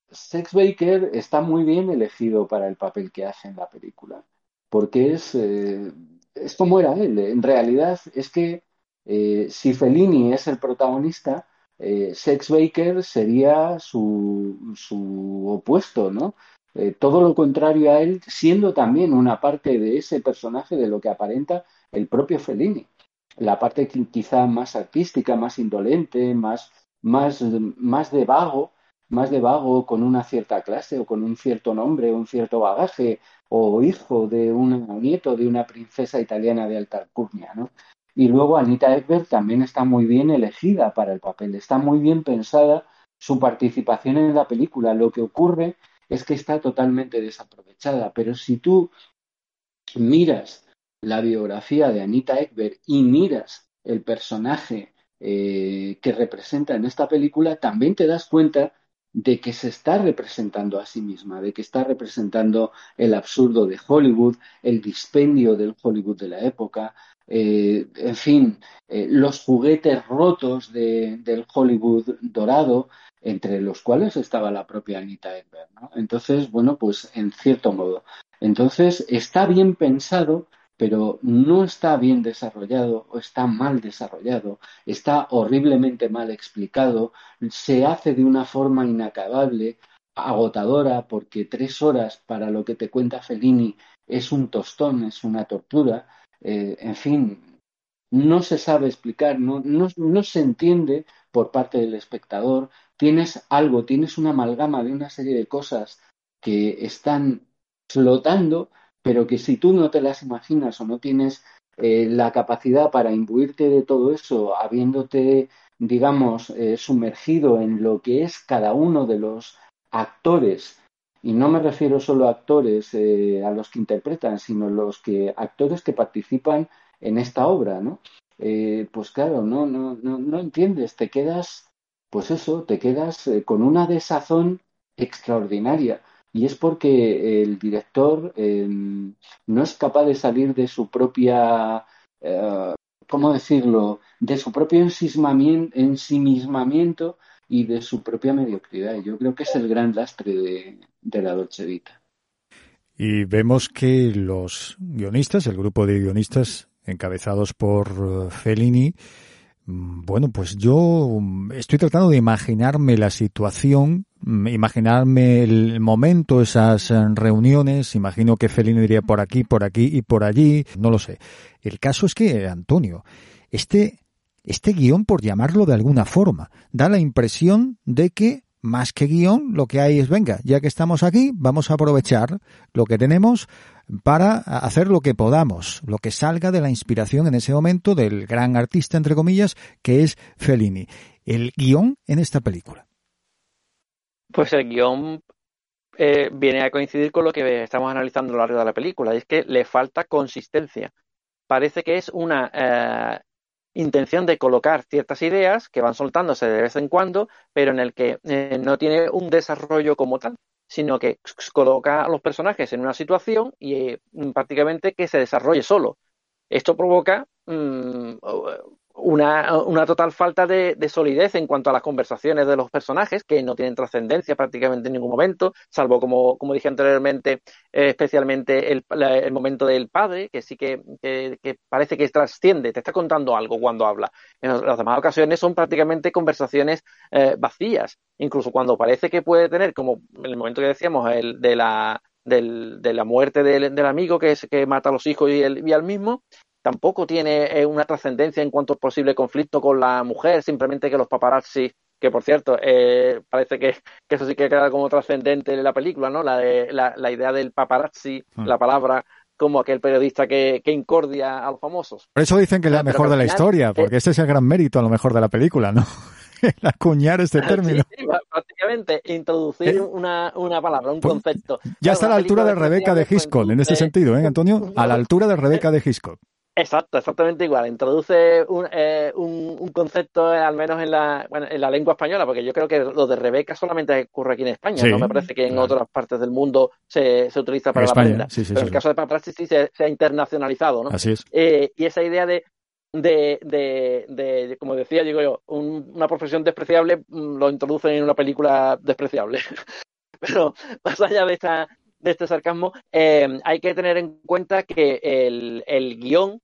Sex Baker está muy bien elegido para el papel que hace en la película, porque es, es como era él. En realidad es que si Fellini es el protagonista, Sex Baker sería su, su opuesto, ¿no? Eh, todo lo contrario a él, siendo también una parte de ese personaje de lo que aparenta el propio Fellini. La parte quizá más artística, más indolente, más, más, más de vago, más de vago con una cierta clase o con un cierto nombre, un cierto bagaje, o hijo de un nieto de una princesa italiana de alta alcurnia, ¿no? Y luego Anita Ekberg también está muy bien elegida para el papel, está muy bien pensada su participación en la película. Lo que ocurre es que está totalmente desaprovechada. Pero si tú miras la biografía de Anita Ekberg y miras el personaje eh, que representa en esta película, también te das cuenta de que se está representando a sí misma, de que está representando el absurdo de Hollywood, el dispendio del Hollywood de la época, eh, en fin, eh, los juguetes rotos de, del Hollywood dorado, entre los cuales estaba la propia Anita Ekberg. ¿no? Entonces, bueno, pues en cierto modo. Entonces, está bien pensado, pero no está bien desarrollado o está mal desarrollado, está horriblemente mal explicado, se hace de una forma inacabable, agotadora, porque tres horas para lo que te cuenta Fellini es un tostón, es una tortura, eh, en fin, no se sabe explicar, no, no, se entiende por parte del espectador, tienes algo, tienes una amalgama de una serie de cosas que están flotando, pero que si tú no te las imaginas o no tienes eh, la capacidad para imbuirte de todo eso, habiéndote, digamos, eh, sumergido en lo que es cada uno de los actores, y no me refiero solo a actores eh, a los que interpretan, sino los que actores que participan en esta obra, ¿no? Eh, pues claro, no, no, no, no entiendes, te quedas pues eso, te quedas eh, con una desazón extraordinaria. Y es porque el director eh, no es capaz de salir de su propia, eh, ¿cómo decirlo?, de su propio ensimismamiento y de su propia mediocridad. Yo creo que es el gran lastre de, de la Dolce Vita. Y vemos que los guionistas, el grupo de guionistas encabezados por uh, Fellini, Mm, bueno, pues yo mm, estoy tratando de imaginarme la situación, mm, imaginarme el momento, esas eh, reuniones, imagino que Felino iría por aquí, por aquí y por allí, no lo sé. El caso es que, Antonio, este este guion, por llamarlo de alguna forma, da la impresión de que más que guion, lo que hay es, venga, ya que estamos aquí, vamos a aprovechar lo que tenemos para hacer lo que podamos, lo que salga de la inspiración en ese momento del gran artista, entre comillas, que es Fellini. El guion en esta película. Pues el guion eh, viene a coincidir con lo que estamos analizando a lo largo de la película, es que le falta consistencia. Parece que es una eh, intención de colocar ciertas ideas que van soltándose de vez en cuando, pero en el que eh, no tiene un desarrollo como tal, sino que coloca a los personajes en una situación y eh, prácticamente que se desarrolle solo. Esto provoca mm, una, una total falta de, solidez en cuanto a las conversaciones de los personajes, que no tienen trascendencia prácticamente en ningún momento, salvo, como, como dije anteriormente, eh, especialmente el, el, momento del padre, que sí que, que, parece que trasciende, te está contando algo cuando habla. En las demás ocasiones son prácticamente conversaciones eh, vacías, incluso cuando parece que puede tener, como en el momento que decíamos, el de la, del, de la muerte del, del, amigo que, es, que mata a los hijos y, el, y al mismo, tampoco tiene eh, una trascendencia en cuanto a posible conflicto con la mujer, simplemente que los paparazzi, que por cierto, eh, parece que, eso sí que queda como trascendente en la película, ¿no? La, la, idea del paparazzi, hmm. la palabra como aquel periodista que, incordia a los famosos. Por eso dicen que es la mejor de la historia, eh, porque este es el gran mérito a lo mejor de la película, ¿no? el acuñar este término. Sí, prácticamente introducir una, una, palabra, un pues, concepto. Ya está a la altura de Rebeca de Hitchcock, en este sentido, ¿eh, Antonio? A la altura de Rebeca de Hitchcock. Exacto, exactamente igual. Introduce un, eh, un, un, concepto, eh, al menos en la, bueno, en la lengua española, porque yo creo que lo de Rebeca solamente ocurre aquí en España. no me parece que en otras partes del mundo se, se utiliza para la prenda. Pero en el caso de Paparazzi sí se, ha internacionalizado, ¿no? Así es. Eh, y esa idea de, de, de, de, como decía, digo yo, una profesión despreciable mm, lo introducen en una película despreciable. Pero más allá de esta, de este sarcasmo, eh, hay que tener en cuenta que el, el guion,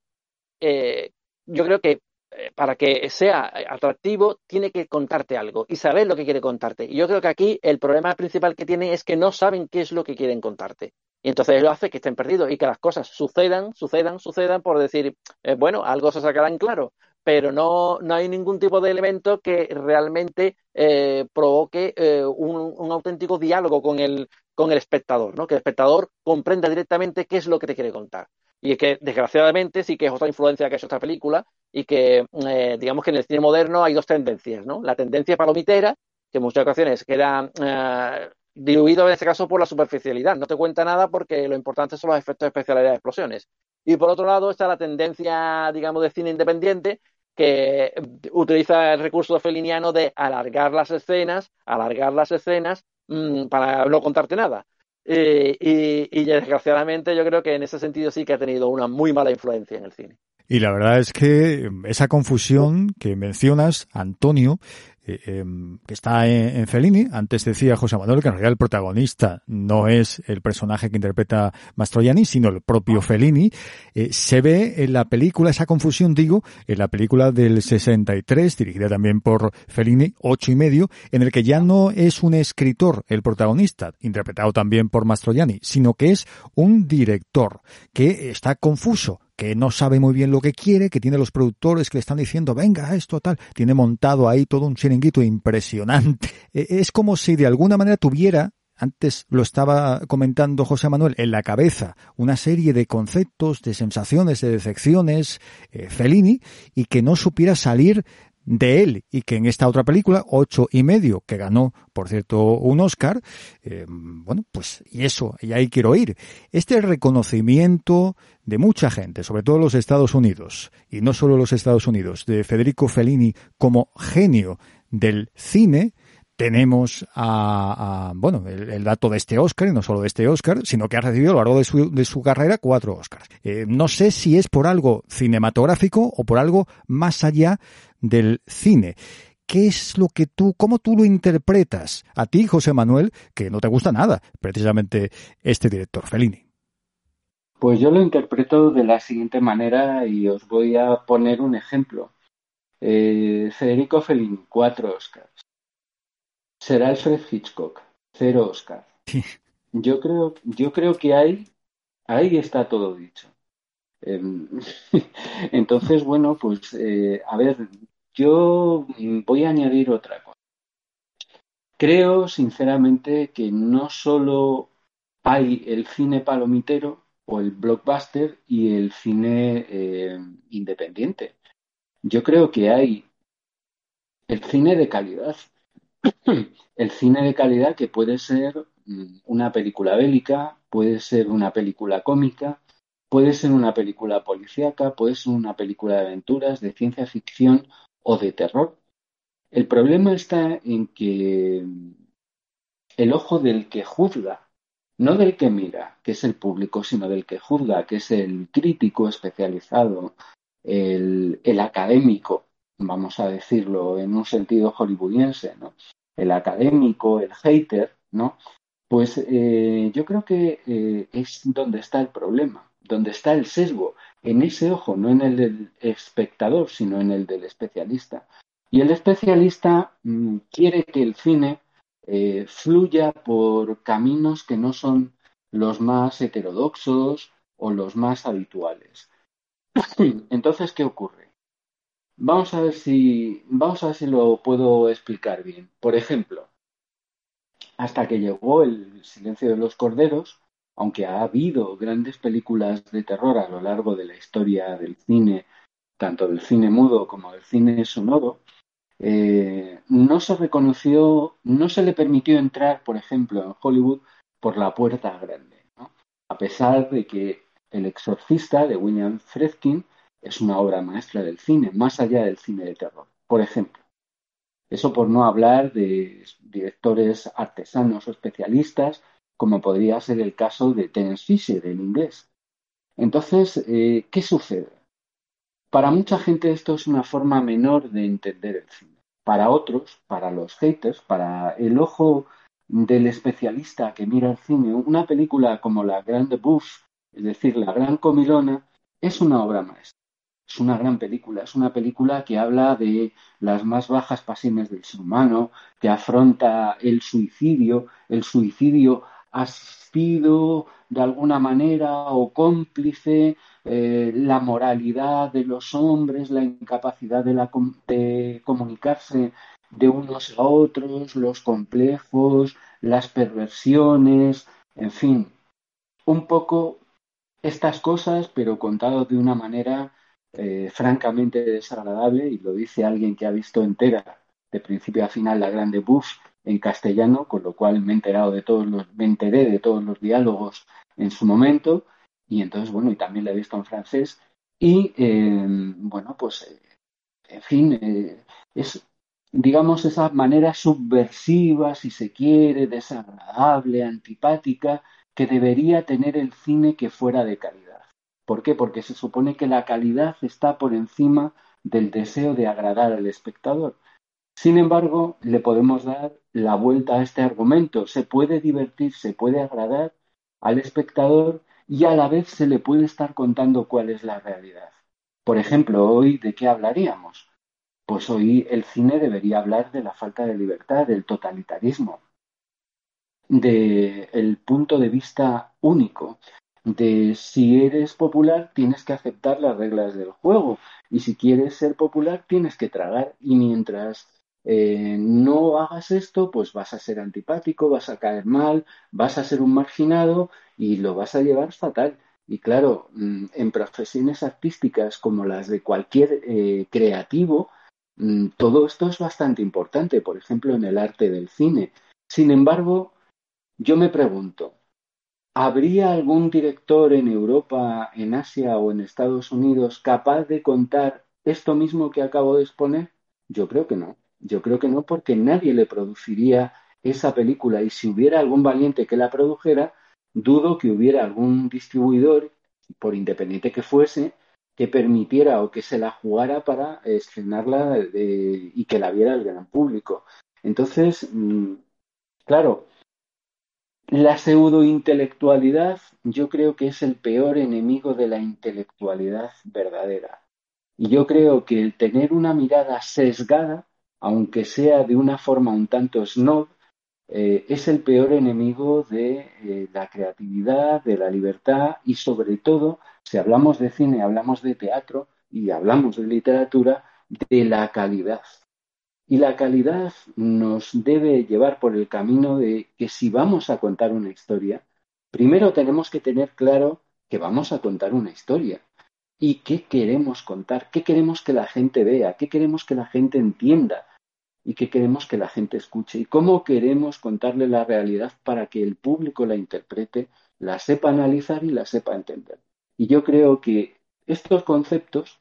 eh, yo creo que eh, para que sea atractivo, tiene que contarte algo y saber lo que quiere contarte. Y yo creo que aquí el problema principal que tiene es que no saben qué es lo que quieren contarte. Y entonces lo hace que estén perdidos y que las cosas sucedan, sucedan, sucedan por decir, bueno, algo se sacará en claro, pero no, no hay ningún tipo de elemento que realmente provoque un, un, auténtico diálogo con el, con el espectador, ¿no? Que el espectador comprenda directamente qué es lo que te quiere contar. Y es que, desgraciadamente, sí que es otra influencia que es otra película y que, eh, digamos que en el cine moderno hay dos tendencias, ¿no? La tendencia palomitera, que en muchas ocasiones queda eh, diluido en este caso por la superficialidad. No te cuenta nada porque lo importante son los efectos especiales de las explosiones. Y por otro lado está la tendencia, digamos, de cine independiente que utiliza el recurso feliniano de alargar las escenas, alargar las escenas Mm, para no contarte nada. Eh, y, desgraciadamente yo creo que en ese sentido sí que ha tenido una muy mala influencia en el cine. Y la verdad es que esa confusión que mencionas, Antonio, eh, em, que está en, Fellini. Antes decía José Manuel que en realidad el protagonista no es el personaje que interpreta Mastroianni, sino el propio Fellini. Eh, se ve en la película, esa confusión digo, en la película del 63, dirigida también por Fellini, ocho y medio, en el que ya no es un escritor el protagonista, interpretado también por Mastroianni, sino que es un director que está confuso que no sabe muy bien lo que quiere, que tiene los productores que le están diciendo, venga, esto tal, tiene montado ahí todo un chiringuito impresionante. E, es como si de alguna manera tuviera antes lo estaba comentando José Manuel, en la cabeza una serie de conceptos, de sensaciones, de decepciones, eh, Fellini, y que no supiera salir de él y que en esta otra película, ocho y medio, que ganó, por cierto, un Oscar, eh, bueno, pues y eso, y ahí quiero ir. Este reconocimiento de mucha gente, sobre todo los Estados Unidos, y no solo los Estados Unidos, de Federico Fellini como genio del cine, tenemos a, bueno, el, dato de este Oscar, y no solo de este Oscar, sino que ha recibido a lo largo de su, de su carrera cuatro Oscars. Eh, no sé si es por algo cinematográfico o por algo más allá del cine. ¿Qué es lo que tú, cómo tú lo interpretas? A ti, José Manuel, que no te gusta nada, precisamente este director, Fellini. Pues yo lo interpreto de la siguiente manera y os voy a poner un ejemplo. Eh, Federico Fellini, cuatro Oscars. Será Alfred Hitchcock, cero Oscar. Yo creo, yo creo que ahí, ahí está todo dicho. Em, entonces, bueno, pues eh, a ver, yo voy a añadir otra cosa. Creo, sinceramente, que no solo hay el cine palomitero o el blockbuster y el cine eh, independiente. Yo creo que hay el cine de calidad. El cine de calidad que puede ser mm, una película bélica, puede ser una película cómica, puede ser una película policíaca, puede ser una película de aventuras, de ciencia ficción o de terror. El problema está en que el ojo del que juzga, no del que mira, que es el público, sino del que juzga, que es el crítico especializado, el, el académico, vamos a decirlo en un sentido hollywoodiense, ¿no? El académico, el hater, ¿no? Pues eh, yo creo que eh, es donde está el problema, donde está el sesgo, en ese ojo, no en el del espectador, sino en el del especialista. Y el especialista mm, quiere que el cine eh, fluya por caminos que no son los más heterodoxos o los más habituales. Entonces, ¿qué ocurre? Vamos a ver si, vamos a ver si lo puedo explicar bien. Por ejemplo, hasta que llegó el silencio de los corderos, aunque ha habido grandes películas de terror a lo largo de la historia del cine, tanto del cine mudo como del cine sonoro, eh, no se reconoció, no se le permitió entrar, por ejemplo, en Hollywood por la puerta grande, a pesar de que El exorcista de William Friedkin es una obra maestra del cine, más allá del cine de terror. Por ejemplo, eso por no hablar de directores artesanos o especialistas, como podría ser el caso de Terence Fisher, el inglés. Entonces, eh, ¿qué sucede? Para mucha gente esto es una forma menor de entender el cine. Para otros, para los haters, para el ojo del especialista que mira el cine, una película como La Grande Bouffe, es decir, La Gran Comilona, es una obra maestra. Es una gran película, es una película que habla de las más bajas pasiones del ser humano, que afronta el suicidio, el suicidio asistido de alguna manera o cómplice, eh, la moralidad de los hombres, la incapacidad de, de comunicarse de unos a otros, los complejos, las perversiones, en fin, un poco estas cosas, pero contado de una manera eh, francamente desagradable, y lo dice alguien que ha visto entera, de principio a final, la grande Bush en castellano, con lo cual me he enterado de todos los, me enteré de todos los diálogos en su momento, y entonces, bueno, y también la he visto en francés, y eh, bueno, pues, eh, en fin, es, digamos, esa manera subversiva, si se quiere, desagradable, antipática, que debería tener el cine que fuera de calidad. ¿Por qué? Porque se supone que la calidad está por encima del deseo de agradar al espectador. Sin embargo, le podemos dar la vuelta a este argumento. Se puede divertir, se puede agradar al espectador y a la vez se le puede estar contando cuál es la realidad. Por ejemplo, hoy, ¿de qué hablaríamos? Pues hoy el cine debería hablar de la falta de libertad, del totalitarismo, del punto de vista único, de si eres popular tienes que aceptar las reglas del juego y si quieres ser popular tienes que tragar y mientras eh, no hagas esto pues vas a ser antipático, vas a caer mal, vas a ser un marginado y lo vas a llevar fatal. Y claro, mm, en profesiones artísticas como las de cualquier eh, creativo, mm, todo esto es bastante importante, por ejemplo, en el arte del cine. Sin embargo, yo me pregunto, ¿Habría algún director en Europa, en Asia o en Estados Unidos capaz de contar esto mismo que acabo de exponer? Yo creo que no. Yo creo que no porque nadie le produciría esa película y si hubiera algún valiente que la produjera, dudo que hubiera algún distribuidor, por independiente que fuese, que permitiera o que se la jugara para estrenarla y que la viera el gran público. Entonces, mm, claro, la pseudointelectualidad yo creo que es el peor enemigo de la intelectualidad verdadera. Y yo creo que el tener una mirada sesgada, aunque sea de una forma un tanto snob, eh, es el peor enemigo de eh, la creatividad, de la libertad y sobre todo, si hablamos de cine, hablamos de teatro y hablamos de literatura, de la calidad. Y la calidad nos debe llevar por el camino de que si vamos a contar una historia, primero tenemos que tener claro que vamos a contar una historia. ¿Y qué queremos contar? ¿Qué queremos que la gente vea? ¿Qué queremos que la gente entienda? ¿Y qué queremos que la gente escuche? ¿Y cómo queremos contarle la realidad para que el público la interprete, la sepa analizar y la sepa entender? Y yo creo que estos conceptos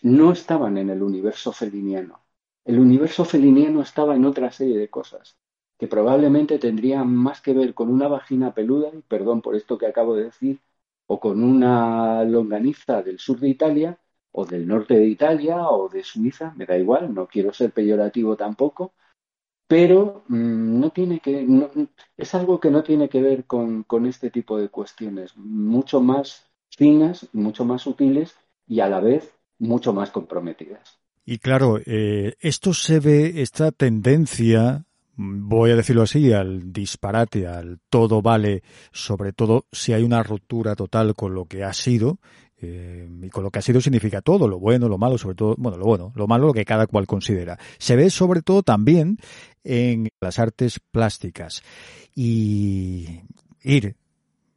no estaban en el universo feliniano. El universo feliniano estaba en otra serie de cosas que probablemente tendrían más que ver con una vagina peluda, y perdón por esto que acabo de decir, o con una longaniza del sur de Italia, o del norte de Italia, o de Suiza, me da igual, no quiero ser peyorativo tampoco, pero mm, no tiene que, es algo que no tiene que ver con, con este tipo de cuestiones, mucho más finas, mucho más sutiles y a la vez mucho más comprometidas. Y claro, eh, esto se ve, esta tendencia, voy a decirlo así, al disparate, al todo vale, sobre todo si hay una ruptura total con lo que ha sido, eh, y con lo que ha sido significa todo, lo bueno, lo malo, sobre todo, bueno, lo bueno, lo malo, lo que cada cual considera. Se ve sobre todo también en las artes plásticas. Y ir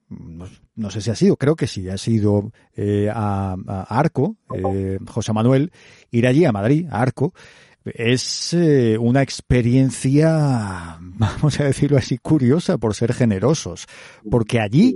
no, sé si ha sido, creo que sí, ha sido eh, a, Arco, eh, José Manuel, ir allí a Madrid, a Arco, es eh, una experiencia, vamos a decirlo así, curiosa por ser generosos, porque allí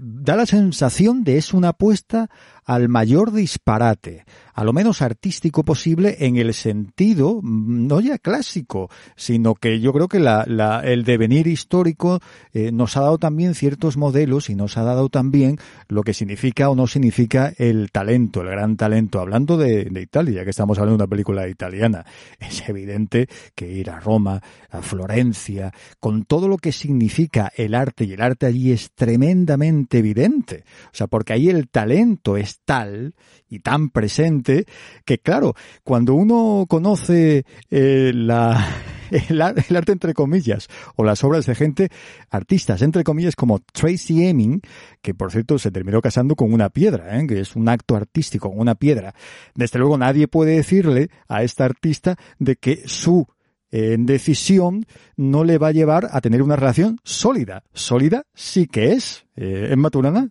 da la sensación de es una apuesta al mayor disparate, a lo menos artístico posible en el sentido, mm, no ya clásico, sino que yo creo que la, la, el devenir histórico eh, nos ha dado también ciertos modelos y nos ha dado también lo que significa o no significa el talento, el gran talento. Hablando de, de Italia, ya que estamos hablando de una película italiana, es evidente que ir a Roma, a Florencia, con todo lo que significa el arte, y el arte allí es tremendamente evidente. O sea, porque ahí el talento es tal y tan presente que, claro, cuando uno conoce eh, la, el, arte entre comillas o las obras de gente, artistas entre comillas como Tracy Emin, que por cierto se terminó casando con una piedra, ¿eh? que es un acto artístico con una piedra. Desde luego nadie puede decirle a esta artista de que su eh, decisión no le va a llevar a tener una relación sólida. Sólida sí que es. Eh, en Maturana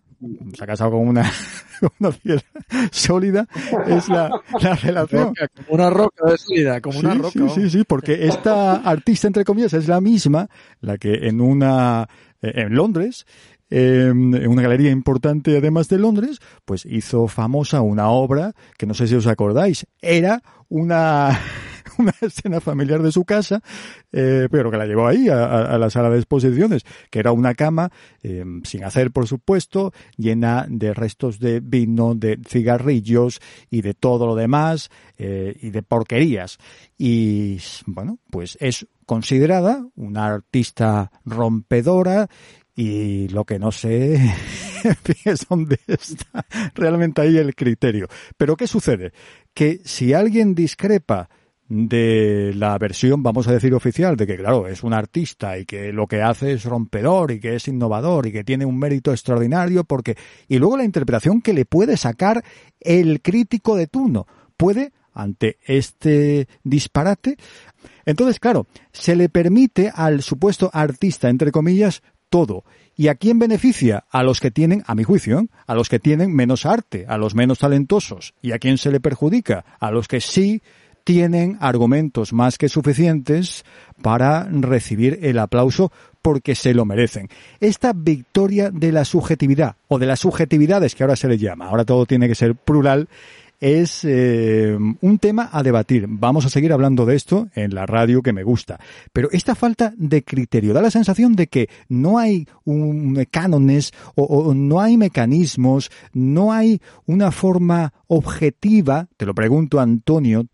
se ha casado con una, una piedra sólida. Es la, la relación. como una roca de sólida, como una roca. Sí, sí, sí, porque esta artista, entre comillas, es la misma, la que en una, eh, en Londres, em, en una galería importante además de Londres, pues hizo famosa una obra que no sé si os acordáis, era una una escena familiar de su casa, eh, pero que la llevó ahí a, la sala de exposiciones, que era una cama eh, sin hacer, por supuesto, llena de restos de vino, de cigarrillos y de todo lo demás eh, y de porquerías. Y bueno, pues es considerada una artista rompedora y lo que no sé es dónde está realmente ahí el criterio. Pero ¿qué sucede? Que si alguien discrepa de la versión, vamos a decir, oficial, de que, claro, es un artista y que lo que hace es rompedor y que es innovador y que tiene un mérito extraordinario porque... Y luego la interpretación que le puede sacar el crítico de turno. Puede, ante este disparate, entonces, claro, se le permite al supuesto artista, entre comillas, todo. ¿Y a quién beneficia? A los que tienen, a mi juicio, a los que tienen menos arte, a los menos talentosos. ¿Y a quién se le perjudica? A los que sí tienen argumentos más que suficientes para recibir el aplauso porque se lo merecen. Esta victoria de la subjetividad, o de las subjetividades que ahora se le llama, ahora todo tiene que ser plural, es eh, un tema a debatir. Vamos a seguir hablando de esto en la radio que me gusta. Pero esta falta de criterio da la sensación de que no hay un cánones o, o no hay mecanismos, no hay una forma objetiva, te lo pregunto Antonio,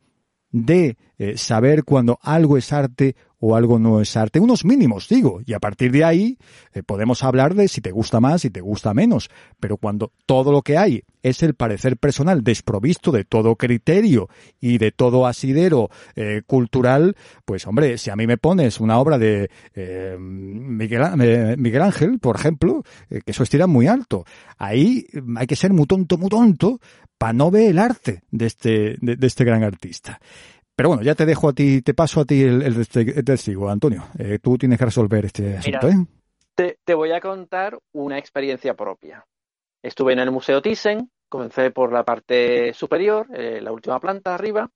de eh, saber cuando algo es arte o algo no es arte. Unos mínimos, digo. Y a partir de ahí eh, podemos hablar de si te gusta más, si te gusta menos. Pero cuando todo lo que hay es el parecer personal desprovisto de todo criterio y de todo asidero eh, cultural, pues hombre, si a mí me pones una obra de eh, Miguel, Ángel, por ejemplo, que eso estira muy alto, ahí hay que ser muy tonto, muy tonto para no ver el arte de este, de este gran artista. Pero bueno, ya te dejo a ti, te paso a ti el, el, testigo, Antonio. Eh, tú tienes que resolver este asunto, ¿eh? Te, voy a contar una experiencia propia. Estuve en el Museo Thyssen, comencé por la parte superior, eh, la última planta arriba,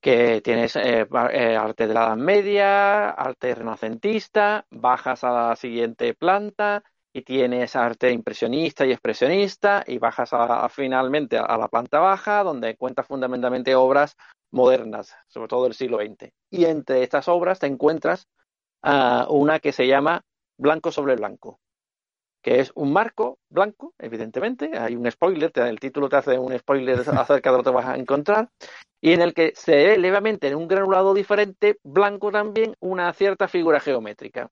que tienes arte de la Edad Media, arte renacentista, bajas a la siguiente planta y tienes arte impresionista y expresionista y bajas finalmente a, la planta baja donde encuentras fundamentalmente obras modernas, sobre todo del siglo XX. Y entre estas obras te encuentras uh, una que se llama Blanco sobre Blanco, que es un marco blanco, evidentemente. Hay un spoiler, el título te hace un spoiler acerca de lo que vas a encontrar, y en el que se ve levemente en un granulado diferente, blanco también, una cierta figura geométrica.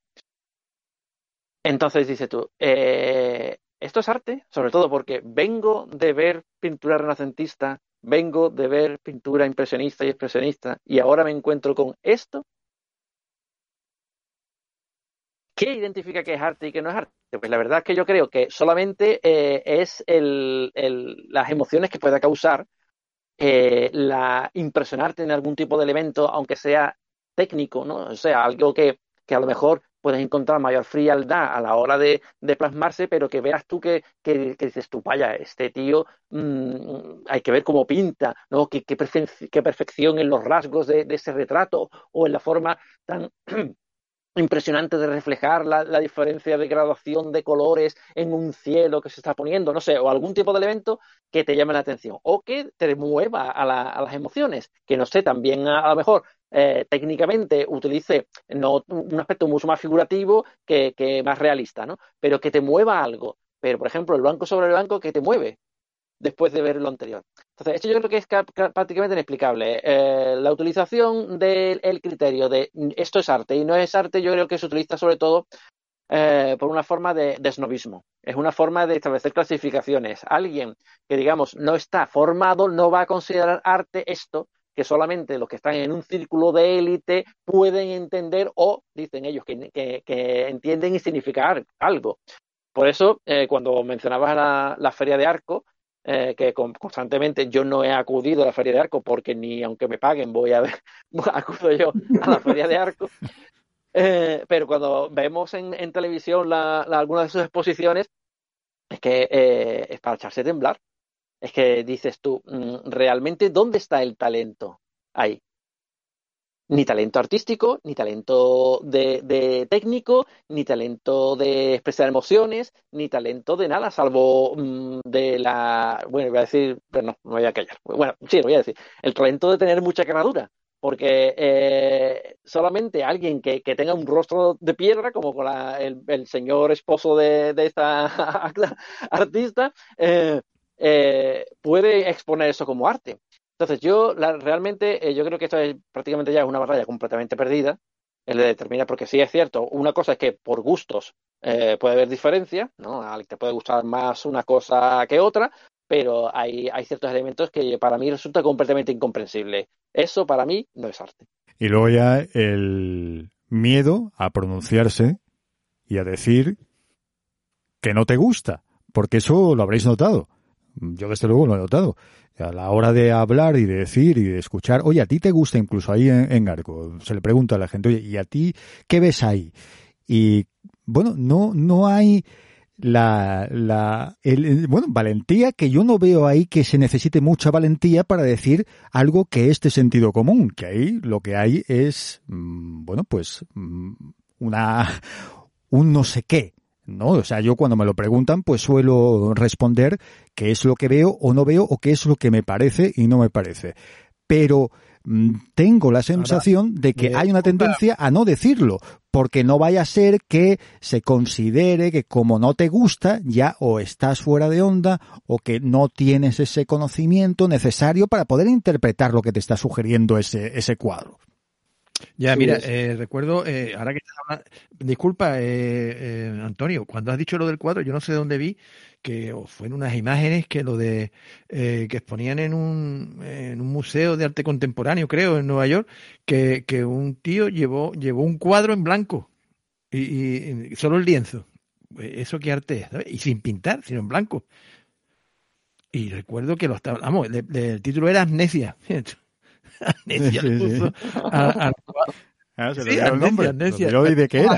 Entonces dice tú, eh, esto es arte, sobre todo porque vengo de ver pintura renacentista vengo de ver pintura impresionista y expresionista y ahora me encuentro con esto. ¿Qué identifica que es arte y que no es arte? Pues la verdad es que yo creo que solamente eh, es el, las emociones que pueda causar eh, la impresionarte en algún tipo de elemento, aunque sea técnico, ¿no? O sea, algo que, que a lo mejor puedes encontrar mayor frialdad a la hora de, plasmarse, pero que veas tú que, dices tú, vaya, este tío mm, hay que ver cómo pinta, ¿no? Qué, qué, perfección en los rasgos de, ese retrato o en la forma tan impresionante de reflejar la, diferencia de graduación de colores en un cielo que se está poniendo, no sé, o algún tipo de elemento que te llame la atención o que te mueva a, las emociones, que no sé, también a lo mejor eh, técnicamente utilice no, un aspecto mucho más figurativo que, más realista, ¿no? Pero que te mueva algo. Pero, por ejemplo, el blanco sobre el blanco que te mueve después de ver lo anterior. Entonces, esto yo creo que es prácticamente inexplicable. Eh, la utilización del criterio de esto es arte y no es arte, yo creo que se utiliza sobre todo eh, por una forma de, de snobismo. Es una forma de establecer clasificaciones. Alguien que, digamos, no está formado no va a considerar arte esto que solamente los que están en un círculo de élite pueden entender o dicen ellos que, entienden y significar algo. Por eso, eh, cuando mencionabas la, feria de arco, eh, que constantemente yo no he acudido a la feria de arco porque ni aunque me paguen voy a ver, acudo yo a la feria de arco. Eh, pero cuando vemos en, televisión algunas de sus exposiciones, es que es para echarse a temblar es que dices tú, mm, realmente, ¿dónde está el talento ahí? Ni talento artístico, ni talento de, técnico, ni talento de expresar emociones, ni talento de nada, salvo mm, de la. Bueno, voy a decir, pero no, me voy a callar. Bueno, sí, lo voy a decir. El talento de tener mucha carradura porque eh, solamente alguien que, tenga un rostro de piedra, como con el, señor esposo de, esta artista, eh, eh, puede exponer eso como arte. Entonces, yo realmente, eh, yo creo que esto es prácticamente ya una batalla completamente perdida, el de determinar, porque sí es cierto, una cosa es que por gustos eh, puede haber diferencia, ¿no? A te puede gustar más una cosa que otra, pero hay, hay ciertos elementos que para mí resulta completamente incomprensible. Eso para mí no es arte. Y luego ya el miedo a pronunciarse y a decir que no te gusta, porque eso lo habréis notado. Yo desde luego lo he notado. A la hora de hablar y de decir y de escuchar, oye, a ti te gusta incluso ahí en, en Garco, se le pregunta a la gente, oye, ¿y a ti qué ves ahí? Y bueno, no, no hay la, la, el, bueno, valentía que yo no veo ahí que se necesite mucha valentía para decir algo que es de sentido común, que ahí lo que hay es, mm, bueno, pues, mm, una, un no sé qué, ¿no? O sea, yo cuando me lo preguntan, pues suelo responder qué es lo que veo o no veo o qué es lo que me parece y no me parece. Pero mm, tengo la sensación de que hay una tendencia a no decirlo, porque no vaya a ser que se considere que como no te gusta, ya o estás fuera de onda o que no tienes ese conocimiento necesario para poder interpretar lo que te está sugiriendo ese, ese cuadro. Ya, mira, eh, recuerdo, eh, ahora que estás hablando, disculpa, eh, eh, Antonio, cuando has dicho lo del cuadro, yo no sé de dónde vi, que o fue en unas imágenes que lo de, eh, que exponían en un, en un museo de arte contemporáneo, creo, en Nueva York, que, que un tío llevó, llevó un cuadro en blanco y, y- y solo el lienzo. Eh, ¿Eso qué arte es? ¿sabes? Y sin pintar, sino en blanco. Y recuerdo que lo estaba, vamos, le- le- el título era Amnesia. Amnesia Sí, sí, sí. a- al cuadro. Ah, se le dio el nombre. y de qué era.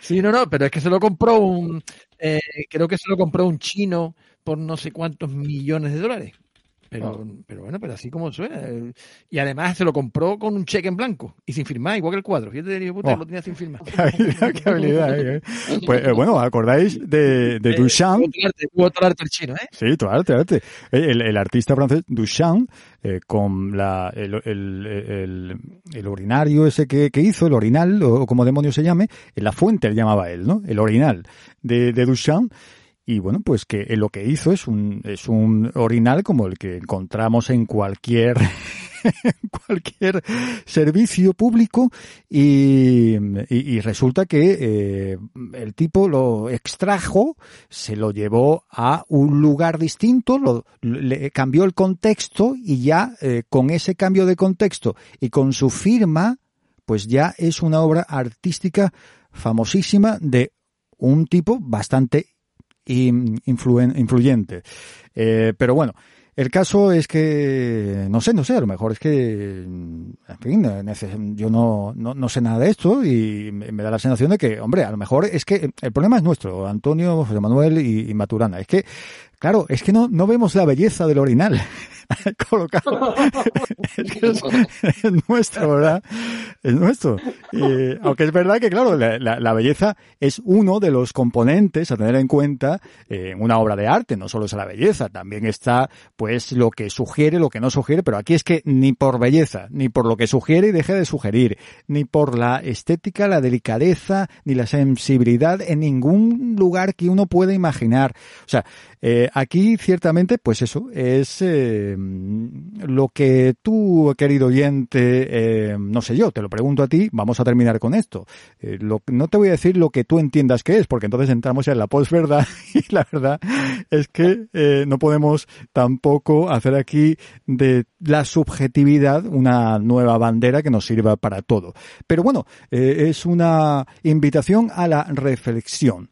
Sí, no, no, pero es que se lo compró un, eh, creo que se lo compró un chino por no sé cuántos millones de dólares. Pero, pero bueno, pero así como suena. eh, Y además se lo compró con un cheque en blanco y sin firmar, igual que el cuadro. Fíjate, puta, Oh. lo tenía sin firmar. Qué habilidad, qué habilidad, eh. Pues eh, bueno, ¿acordáis de, de Eh, Duchamp? hubo otro arte, el chino, ¿eh? Sí, tu arte, arte. El, el artista francés Duchamp, eh, con la, el, el, el, el urinario ese que, que hizo, el orinal, o como demonios se llame, la fuente le llamaba él, ¿no? El orinal de, de Duchamp. Y bueno, pues que él lo que hizo es un, es un orinal como el que encontramos en cualquier, cualquier servicio público y, y- resulta que eh, el tipo lo extrajo, se lo llevó a un lugar distinto, lo, le cambió el contexto y ya eh, con ese cambio de contexto y con su firma, pues ya es una obra artística famosísima de un tipo bastante influyente. Eh, pero bueno, el caso es que, no sé, no sé, a lo mejor es que, en fin, yo no, no, no sé nada de esto y me, da la sensación de que, hombre, a lo mejor es que el problema es nuestro, Antonio, José Manuel y Maturana. Es que, claro, es que no, no vemos la belleza del orinal colocado. es que es, es nuestro, ¿verdad? Es nuestro. Aunque es verdad que, claro, la, la- la belleza es uno de los componentes a tener en cuenta eh, en una obra de arte. No solo es la belleza, también está, pues, lo que sugiere, lo que no sugiere, pero aquí es que ni por belleza, ni por lo que sugiere y deja de sugerir, ni por la estética, la delicadeza, ni la sensibilidad en ningún lugar que uno pueda imaginar. O sea, eh, aquí ciertamente, pues eso, es eh, lo que tú, querido oyente, eh, no sé yo, te lo pregunto a ti, vamos a terminar con esto. Eh, lo, no te voy a decir lo que tú entiendas que es, porque entonces entramos en la posverdad y la verdad es que eh, no podemos tampoco hacer aquí de la subjetividad una nueva bandera que nos sirva para todo. Pero bueno, eh, es una invitación a la reflexión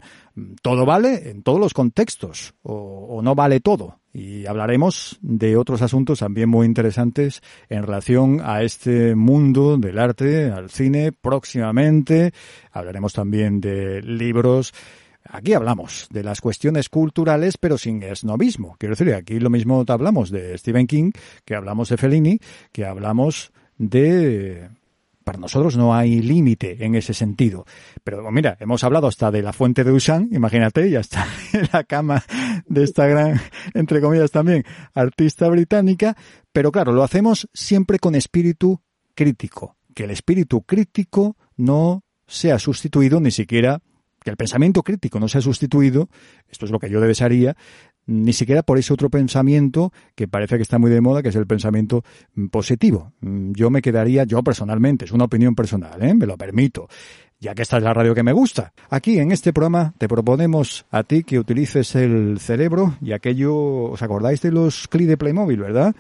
todo vale en todos los contextos o, no vale todo. Y hablaremos de otros asuntos también muy interesantes en relación a este mundo del arte, al cine próximamente. Hablaremos también de libros. Aquí hablamos de las cuestiones culturales, pero sin esnovismo. Quiero decir, aquí lo mismo hablamos de Stephen King, que hablamos de Fellini, que hablamos de para nosotros no hay límite en ese sentido. Pero mira, hemos hablado hasta de la fuente de Usan, imagínate, ya está en la cama de esta gran, entre comillas también, artista británica, pero claro, lo hacemos siempre con espíritu crítico, que el espíritu crítico no sea sustituido ni siquiera que el pensamiento crítico no sea sustituido, esto es lo que yo desearía, ni siquiera por ese otro pensamiento que parece que está muy de moda, que es el pensamiento positivo. Yo me quedaría, yo personalmente, es una opinión personal, ¿eh? me lo permito, ya que esta es la radio que me gusta. Aquí en este programa te proponemos a ti que utilices el cerebro y aquello, ¿os acordáis de los clics de Playmobil, verdad?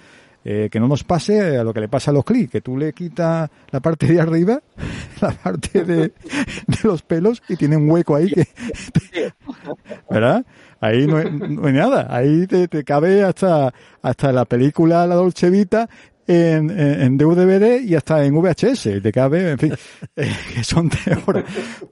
Eh, que no nos pase a lo que le pasa a los clics, que tú le quitas la parte de arriba, la parte de, de los pelos y tiene un hueco ahí que... ¿Verdad? Ahí no hay, no hay nada, ahí te, cabe hasta, hasta la película La Dolce Vita en, en, en DVD y hasta en VHS, te cabe, en fin, eh, que son de oro.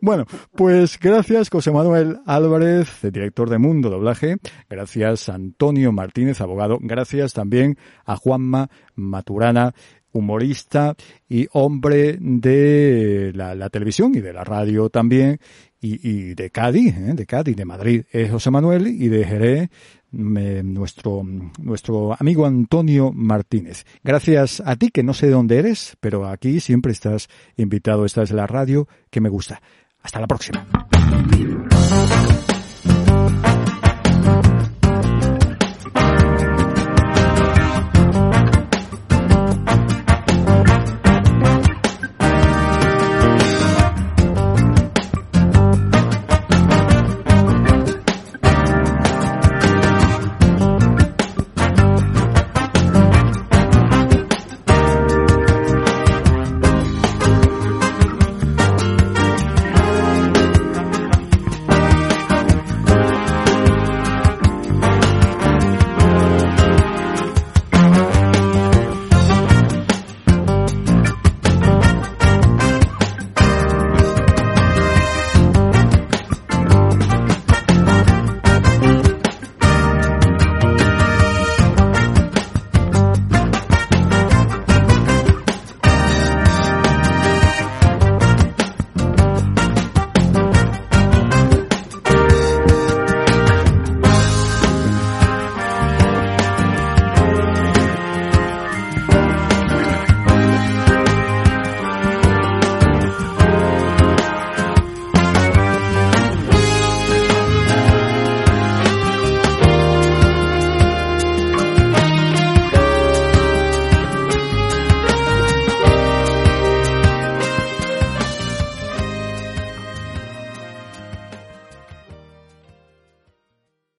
Bueno, pues gracias José Manuel Álvarez, director de Mundo Doblaje, gracias Antonio Martínez, abogado, gracias también a Juanma Maturana, humorista y hombre de la, televisión y de la radio también, y, de Cádiz, ¿eh? de Cádiz, de Madrid, es José Manuel, y de Jerez, nuestro, nuestro amigo Antonio Martínez. Gracias a ti, que no sé de dónde eres, pero aquí siempre estás invitado, esta es la radio que me gusta. Hasta la próxima.